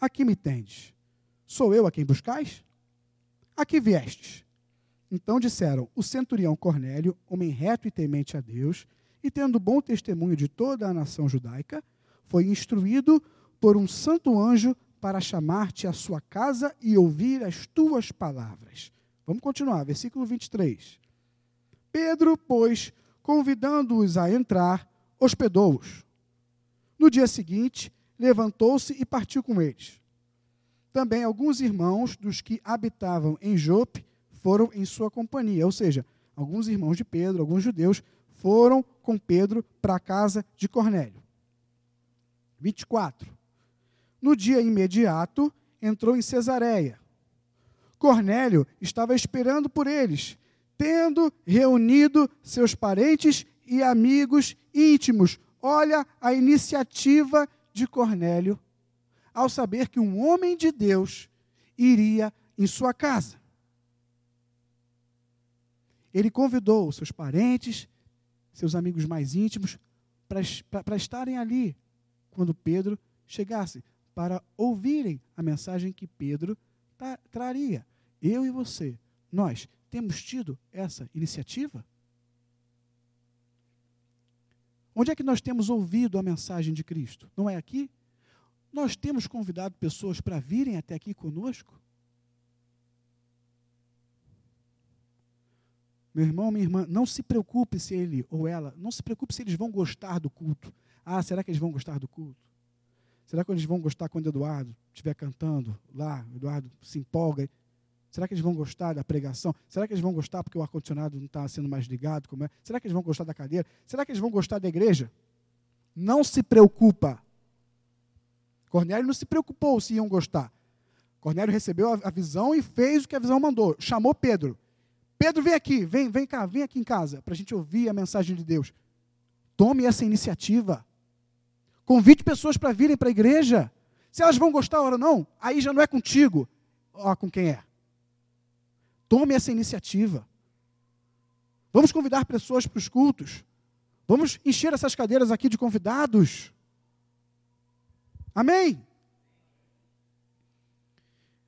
Aqui me tendes. Sou eu a quem buscais? Aqui viestes. Então disseram: O centurião Cornélio, homem reto e temente a Deus, e tendo bom testemunho de toda a nação judaica, foi instruído por um santo anjo para chamar-te à sua casa e ouvir as tuas palavras. Vamos continuar, versículo 23. Pedro, pois, convidando-os a entrar, hospedou-os. No dia seguinte, levantou-se e partiu com eles. Também alguns irmãos dos que habitavam em Jope foram em sua companhia, ou seja, alguns irmãos de Pedro, alguns judeus, foram com Pedro para a casa de Cornélio. 24. No dia imediato, entrou em Cesareia. Cornélio estava esperando por eles, tendo reunido seus parentes e amigos íntimos. Olha a iniciativa de Cornélio ao saber que um homem de Deus iria em sua casa. Ele convidou seus parentes, seus amigos mais íntimos, para estarem ali quando Pedro chegasse, para ouvirem a mensagem que Pedro tra traria. Eu e você, nós temos tido essa iniciativa? Onde é que nós temos ouvido a mensagem de Cristo? Não é aqui? Nós temos convidado pessoas para virem até aqui conosco? Meu irmão, minha irmã, não se preocupe se ele ou ela, não se preocupe se eles vão gostar do culto. Ah, será que eles vão gostar do culto? Será que eles vão gostar quando Eduardo estiver cantando lá? Eduardo se empolga. Será que eles vão gostar da pregação? Será que eles vão gostar porque o ar-condicionado não está sendo mais ligado? Como é? Será que eles vão gostar da cadeira? Será que eles vão gostar da igreja? Não se preocupa. Cornélio não se preocupou se iam gostar. Cornélio recebeu a visão e fez o que a visão mandou. Chamou Pedro. Pedro, vem aqui, vem, vem cá, vem aqui em casa, para a gente ouvir a mensagem de Deus. Tome essa iniciativa. Convide pessoas para virem para a igreja. Se elas vão gostar ou não, aí já não é contigo. Ó, com quem é. Tome essa iniciativa. Vamos convidar pessoas para os cultos. Vamos encher essas cadeiras aqui de convidados. Amém?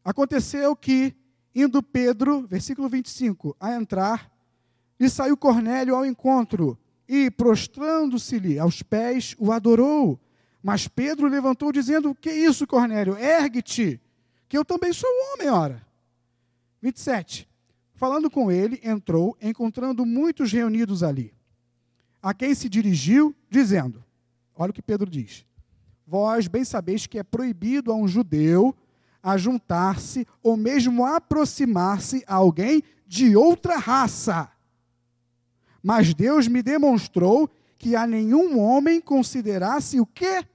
Aconteceu que, indo Pedro, versículo 25, a entrar, e saiu Cornélio ao encontro, e, prostrando-se-lhe aos pés, o adorou. Mas Pedro levantou, dizendo: Que isso, Cornélio? Ergue-te, que eu também sou homem, ora. 27. Falando com ele, entrou, encontrando muitos reunidos ali, a quem se dirigiu, dizendo: Olha o que Pedro diz. Vós bem sabeis que é proibido a um judeu a juntar-se ou mesmo aproximar-se a alguém de outra raça. Mas Deus me demonstrou que a nenhum homem considerasse o quê?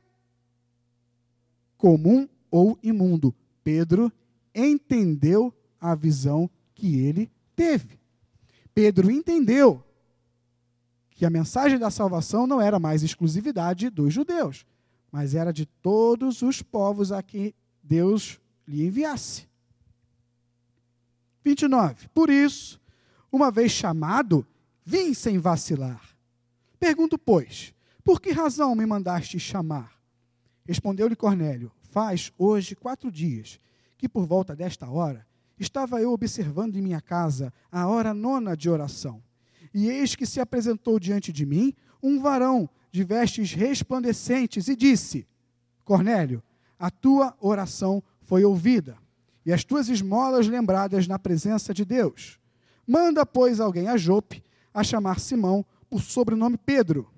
Comum ou imundo. Pedro entendeu a visão que ele teve. Pedro entendeu que a mensagem da salvação não era mais exclusividade dos judeus, mas era de todos os povos a que Deus lhe enviasse. 29. Por isso, uma vez chamado, vim sem vacilar. Pergunto, pois, por que razão me mandaste chamar? Respondeu-lhe Cornélio: Faz hoje quatro dias que, por volta desta hora, estava eu observando em minha casa a hora nona de oração. E eis que se apresentou diante de mim um varão de vestes resplandecentes e disse: Cornélio, a tua oração foi ouvida, e as tuas esmolas lembradas na presença de Deus. Manda, pois, alguém a Jope a chamar Simão por sobrenome Pedro.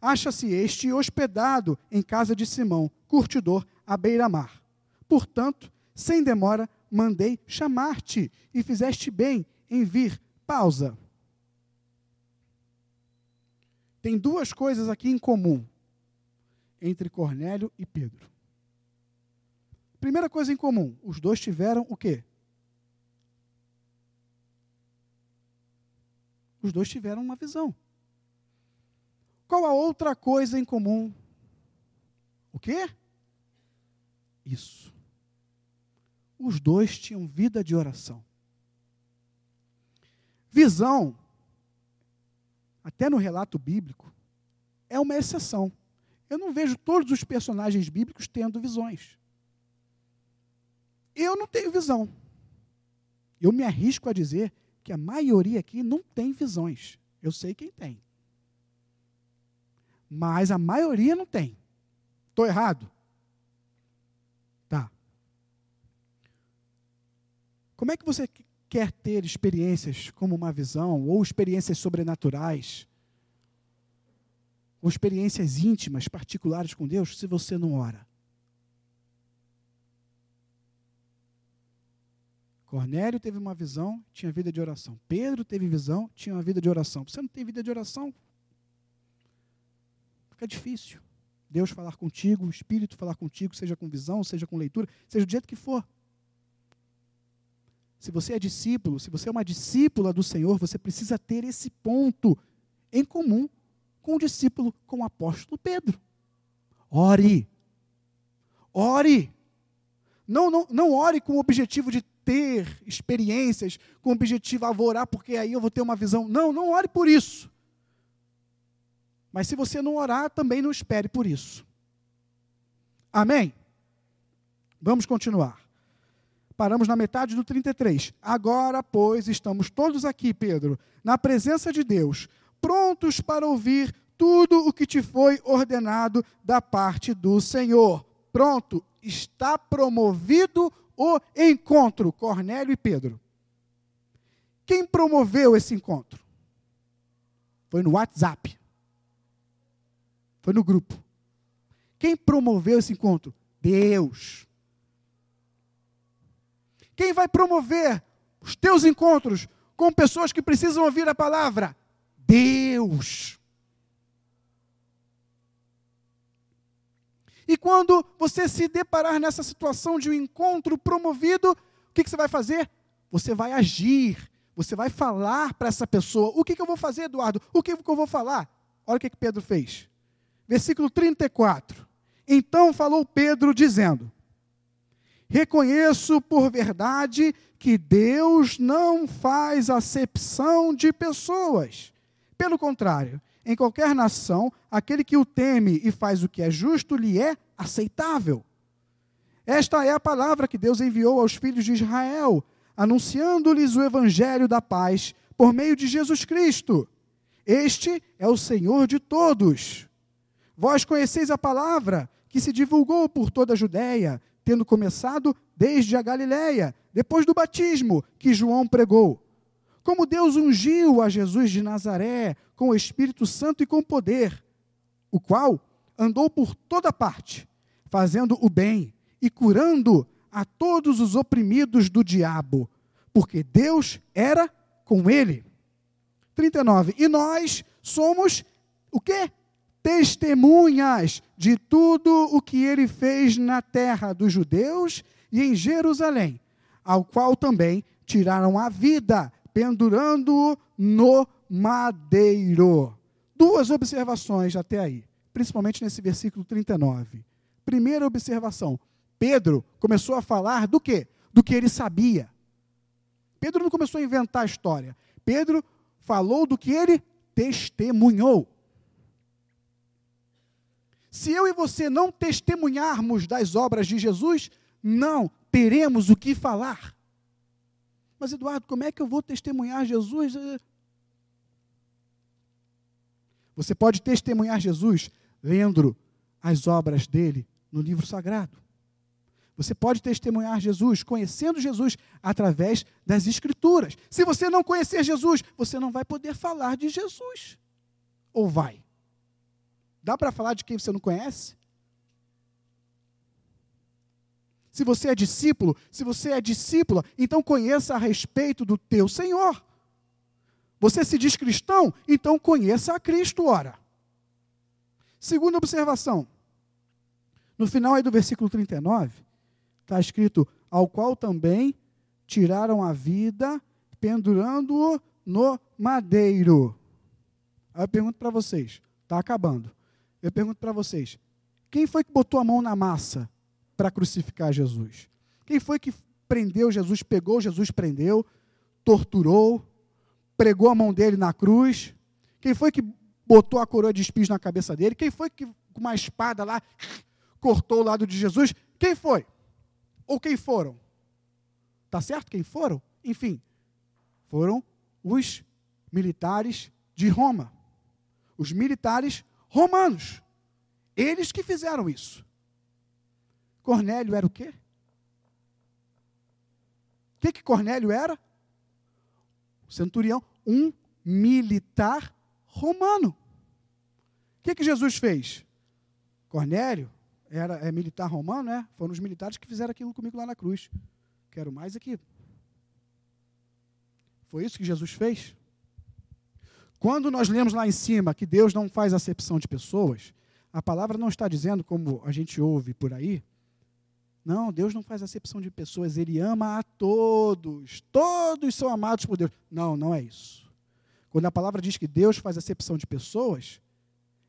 Acha-se este hospedado em casa de Simão, curtidor à beira-mar. Portanto, sem demora, mandei chamar-te, e fizeste bem em vir. Pausa. Tem duas coisas aqui em comum entre Cornélio e Pedro. Primeira coisa em comum, os dois tiveram o quê? Os dois tiveram uma visão. Qual a outra coisa em comum? O quê? Isso. Os dois tinham vida de oração. Visão, até no relato bíblico, é uma exceção. Eu não vejo todos os personagens bíblicos tendo visões. Eu não tenho visão. Eu me arrisco a dizer que a maioria aqui não tem visões. Eu sei quem tem. Mas a maioria não tem. Estou errado? Tá. Como é que você quer ter experiências como uma visão, ou experiências sobrenaturais, ou experiências íntimas, particulares com Deus, se você não ora? Cornélio teve uma visão, tinha vida de oração. Pedro teve visão, tinha uma vida de oração. Você não tem vida de oração? Fica difícil. Deus falar contigo, o Espírito falar contigo, seja com visão, seja com leitura, seja do jeito que for. Se você é discípulo, se você é uma discípula do Senhor, você precisa ter esse ponto em comum com o discípulo, com o apóstolo Pedro. Ore. Ore. Não, não, não ore com o objetivo de ter experiências com o objetivo a orar, porque aí eu vou ter uma visão. Não, não ore por isso. Mas se você não orar, também não espere por isso. Amém? Vamos continuar. Paramos na metade do 33. Agora, pois, estamos todos aqui, Pedro, na presença de Deus, prontos para ouvir tudo o que te foi ordenado da parte do Senhor. Pronto, está promovido o encontro, Cornélio e Pedro. Quem promoveu esse encontro? Foi no WhatsApp. Foi no grupo. Quem promoveu esse encontro? Deus. Quem vai promover os teus encontros com pessoas que precisam ouvir a palavra? Deus. E quando você se deparar nessa situação de um encontro promovido, o que, que você vai fazer? Você vai agir, você vai falar para essa pessoa. O que, que eu vou fazer, Eduardo? O que, que eu vou falar? Olha o que, que Pedro fez. Versículo 34. Então falou Pedro, dizendo: Reconheço por verdade que Deus não faz acepção de pessoas. Pelo contrário, em qualquer nação, aquele que o teme e faz o que é justo lhe é aceitável. Esta é a palavra que Deus enviou aos filhos de Israel, anunciando-lhes o evangelho da paz por meio de Jesus Cristo. Este é o Senhor de todos. Vós conheceis a palavra que se divulgou por toda a Judéia, tendo começado desde a Galiléia, depois do batismo que João pregou. Como Deus ungiu a Jesus de Nazaré com o Espírito Santo e com poder, o qual andou por toda parte, fazendo o bem e curando a todos os oprimidos do diabo, porque Deus era com ele. 39. E nós somos o quê? Testemunhas de tudo o que ele fez na terra dos judeus e em Jerusalém, ao qual também tiraram a vida, pendurando-o no madeiro. Duas observações até aí, principalmente nesse versículo 39. Primeira observação: Pedro começou a falar do quê? Do que ele sabia. Pedro não começou a inventar a história. Pedro falou do que ele testemunhou. Se eu e você não testemunharmos das obras de Jesus, não teremos o que falar. Mas, Eduardo, como é que eu vou testemunhar Jesus? Você pode testemunhar Jesus lendo as obras dele no livro sagrado. Você pode testemunhar Jesus, conhecendo Jesus através das Escrituras. Se você não conhecer Jesus, você não vai poder falar de Jesus. Ou vai? Dá para falar de quem você não conhece? Se você é discípulo, se você é discípula, então conheça a respeito do teu Senhor. Você se diz cristão, então conheça a Cristo, ora. Segunda observação. No final aí do versículo 39, está escrito: ao qual também tiraram a vida, pendurando-o no madeiro. Aí eu pergunto para vocês: está acabando. Eu pergunto para vocês: quem foi que botou a mão na massa para crucificar Jesus? Quem foi que prendeu Jesus, pegou Jesus, prendeu, torturou, pregou a mão dele na cruz? Quem foi que botou a coroa de espinhos na cabeça dele? Quem foi que com uma espada lá cortou o lado de Jesus? Quem foi? Ou quem foram? Tá certo quem foram? Enfim, foram os militares de Roma. Os militares romanos. Eles que fizeram isso. Cornélio era o quê? O que, que Cornélio era? O centurião, um militar romano. O que, que Jesus fez? Cornélio era é militar romano, né? Foram os militares que fizeram aquilo comigo lá na cruz. Quero mais aqui. Foi isso que Jesus fez? Quando nós lemos lá em cima que Deus não faz acepção de pessoas, a palavra não está dizendo, como a gente ouve por aí, não, Deus não faz acepção de pessoas, Ele ama a todos, todos são amados por Deus. Não, não é isso. Quando a palavra diz que Deus faz acepção de pessoas,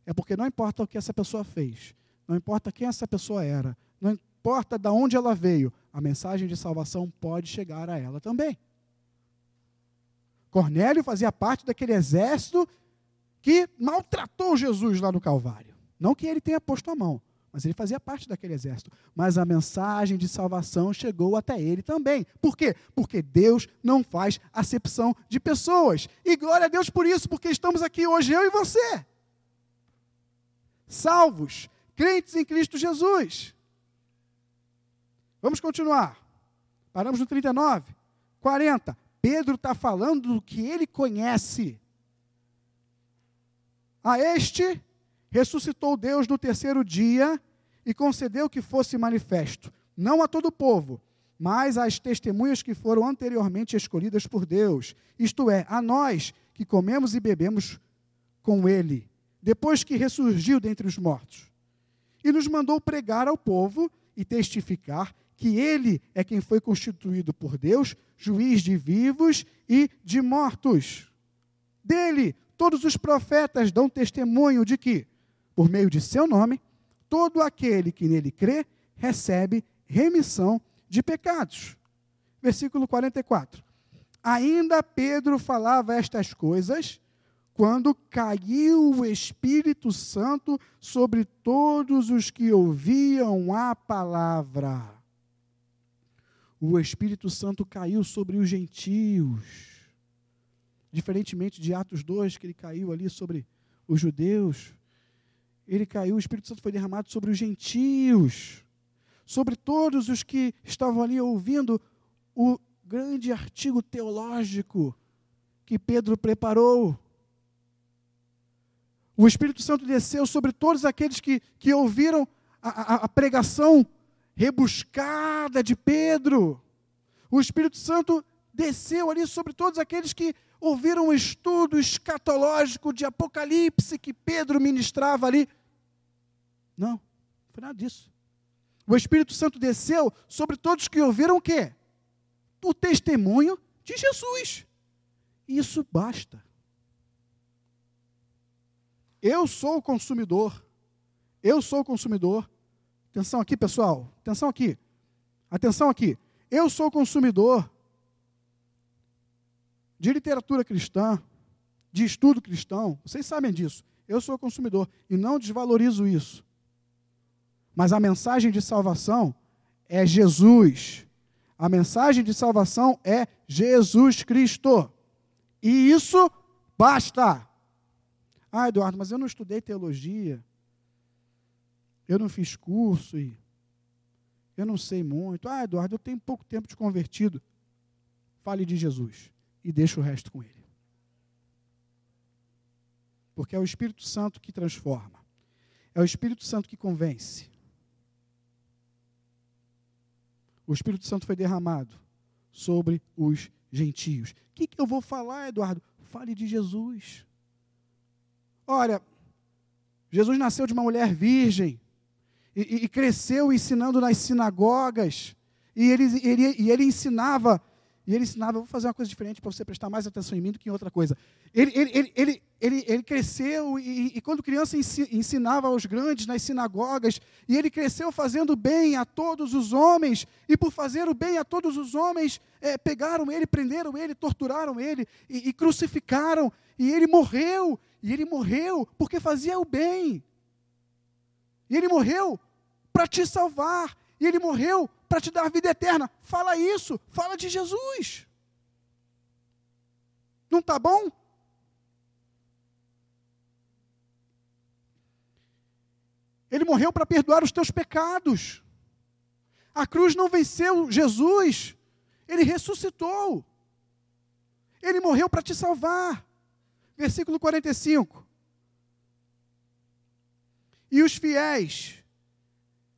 é porque não importa o que essa pessoa fez, não importa quem essa pessoa era, não importa de onde ela veio, a mensagem de salvação pode chegar a ela também. Cornélio fazia parte daquele exército que maltratou Jesus lá no Calvário. Não que ele tenha posto a mão, mas ele fazia parte daquele exército. Mas a mensagem de salvação chegou até ele também. Por quê? Porque Deus não faz acepção de pessoas. E glória a Deus por isso, porque estamos aqui hoje, eu e você. Salvos, crentes em Cristo Jesus. Vamos continuar. Paramos no 39. 40. Pedro está falando do que ele conhece. A este ressuscitou Deus no terceiro dia e concedeu que fosse manifesto, não a todo o povo, mas às testemunhas que foram anteriormente escolhidas por Deus, isto é, a nós que comemos e bebemos com ele, depois que ressurgiu dentre os mortos e nos mandou pregar ao povo e testificar que ele é quem foi constituído por Deus, juiz de vivos e de mortos. Dele, todos os profetas dão testemunho de que, por meio de seu nome, todo aquele que nele crê recebe remissão de pecados. Versículo 44. Ainda Pedro falava estas coisas quando caiu o Espírito Santo sobre todos os que ouviam a palavra. O Espírito Santo caiu sobre os gentios. Diferentemente de Atos 2, que ele caiu ali sobre os judeus, ele caiu, o Espírito Santo foi derramado sobre os gentios, sobre todos os que estavam ali ouvindo o grande artigo teológico que Pedro preparou. O Espírito Santo desceu sobre todos aqueles que, que ouviram a, a, a pregação rebuscada de Pedro. O Espírito Santo desceu ali sobre todos aqueles que ouviram o estudo escatológico de Apocalipse que Pedro ministrava ali. Não, não foi nada disso. O Espírito Santo desceu sobre todos que ouviram o quê? O testemunho de Jesus. Isso basta. Eu sou o consumidor. Eu sou o consumidor. Atenção aqui, pessoal. Atenção aqui. Atenção aqui. Eu sou consumidor de literatura cristã, de estudo cristão, vocês sabem disso. Eu sou consumidor e não desvalorizo isso. Mas a mensagem de salvação é Jesus. A mensagem de salvação é Jesus Cristo. E isso basta. Ah, Eduardo, mas eu não estudei teologia. Eu não fiz curso e eu não sei muito. Ah, Eduardo, eu tenho pouco tempo de convertido. Fale de Jesus e deixa o resto com ele. Porque é o Espírito Santo que transforma. É o Espírito Santo que convence. O Espírito Santo foi derramado sobre os gentios. O que, que eu vou falar, Eduardo? Fale de Jesus. Olha, Jesus nasceu de uma mulher virgem e, e, cresceu ensinando nas sinagogas. E ele, ele, e ele ensinava e ele ensinava, vou fazer uma coisa diferente para você prestar mais atenção em mim do que em outra coisa. Ele, ele, ele, ele, ele, ele cresceu e, e, quando criança ensinava aos grandes nas sinagogas, e ele cresceu fazendo bem a todos os homens, e por fazer o bem a todos os homens, é, pegaram ele, prenderam ele, torturaram ele e, e crucificaram, e ele morreu, e ele morreu porque fazia o bem. E ele morreu para te salvar, e ele morreu para te dar vida eterna. Fala isso, fala de Jesus. Não está bom? Ele morreu para perdoar os teus pecados. A cruz não venceu Jesus, ele ressuscitou. Ele morreu para te salvar. Versículo 45. E os fiéis,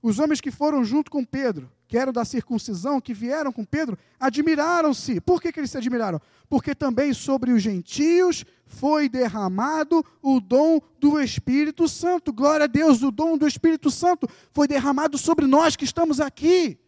os homens que foram junto com Pedro, que eram da circuncisão, que vieram com Pedro, admiraram-se. Por que, que eles se admiraram? Porque também sobre os gentios foi derramado o dom do Espírito Santo. Glória a Deus, o dom do Espírito Santo foi derramado sobre nós que estamos aqui.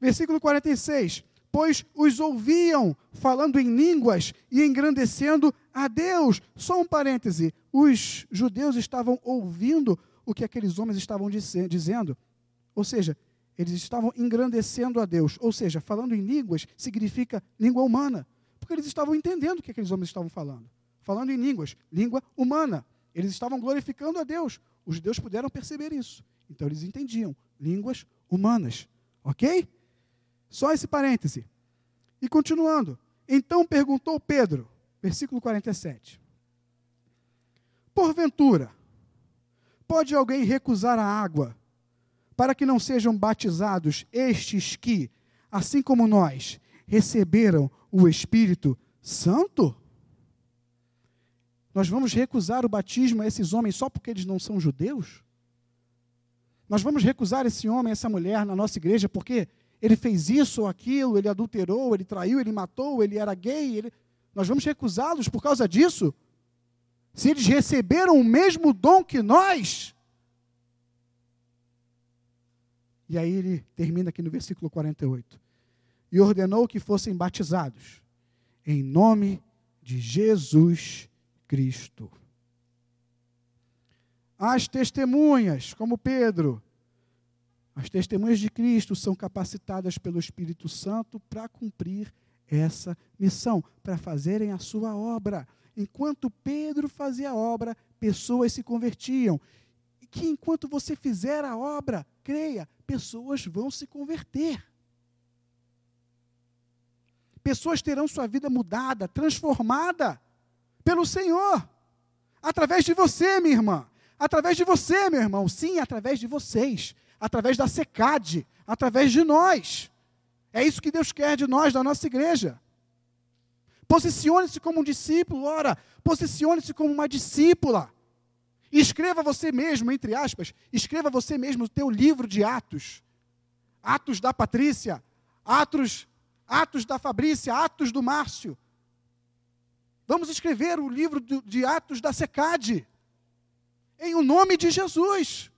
Versículo 46 pois os ouviam falando em línguas e engrandecendo a Deus. Só um parêntese: os judeus estavam ouvindo o que aqueles homens estavam dizendo. Ou seja, eles estavam engrandecendo a Deus. Ou seja, falando em línguas significa língua humana. Porque eles estavam entendendo o que aqueles homens estavam falando. Falando em línguas, língua humana. Eles estavam glorificando a Deus. Os judeus puderam perceber isso. Então eles entendiam línguas humanas. Ok? Só esse parêntese. E continuando. Então perguntou Pedro, versículo 47. Porventura, Pode alguém recusar a água para que não sejam batizados estes que, assim como nós, receberam o Espírito Santo? Nós vamos recusar o batismo a esses homens só porque eles não são judeus? Nós vamos recusar esse homem, essa mulher na nossa igreja porque ele fez isso ou aquilo, ele adulterou, ele traiu, ele matou, ele era gay? Ele... Nós vamos recusá-los por causa disso? se eles receberam o mesmo dom que nós. E aí ele termina aqui no versículo 48. E ordenou que fossem batizados em nome de Jesus Cristo. As testemunhas, como Pedro, as testemunhas de Cristo são capacitadas pelo Espírito Santo para cumprir essa missão, para fazerem a sua obra. Enquanto Pedro fazia a obra, pessoas se convertiam. E que enquanto você fizer a obra, creia, pessoas vão se converter. Pessoas terão sua vida mudada, transformada pelo Senhor. Através de você, minha irmã. Através de você, meu irmão. Sim, através de vocês. Através da SECAD. Através de nós. É isso que Deus quer de nós, da nossa igreja. Posicione-se como um discípulo, ora, posicione-se como uma discípula. escreva você mesmo, entre aspas, escreva você mesmo o teu livro de Atos. Atos da Patrícia, Atos, Atos da Fabrícia, Atos do Márcio. Vamos escrever o livro de Atos da Secade. Em o nome de Jesus.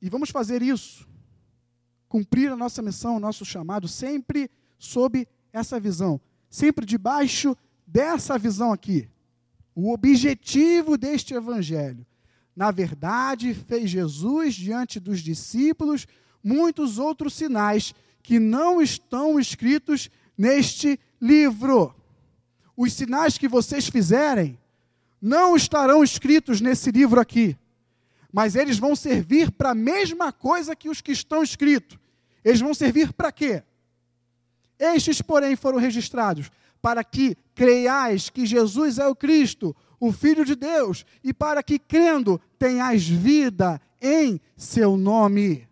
E vamos fazer isso cumprir a nossa missão, o nosso chamado, sempre sob essa visão, sempre debaixo dessa visão aqui. O objetivo deste evangelho. Na verdade, fez Jesus diante dos discípulos muitos outros sinais que não estão escritos neste livro. Os sinais que vocês fizerem não estarão escritos nesse livro aqui mas eles vão servir para a mesma coisa que os que estão escritos. Eles vão servir para quê? Estes, porém, foram registrados para que creiais que Jesus é o Cristo, o Filho de Deus, e para que, crendo, tenhais vida em seu nome.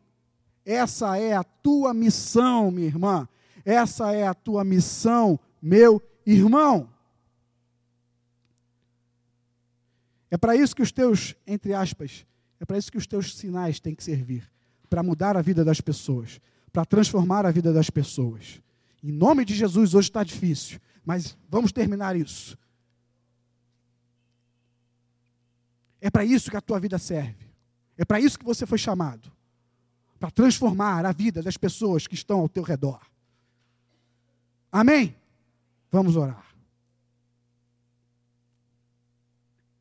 Essa é a tua missão, minha irmã. Essa é a tua missão, meu irmão. É para isso que os teus, entre aspas, é para isso que os teus sinais têm que servir para mudar a vida das pessoas, para transformar a vida das pessoas. Em nome de Jesus, hoje está difícil, mas vamos terminar isso. É para isso que a tua vida serve. É para isso que você foi chamado para transformar a vida das pessoas que estão ao teu redor. Amém? Vamos orar.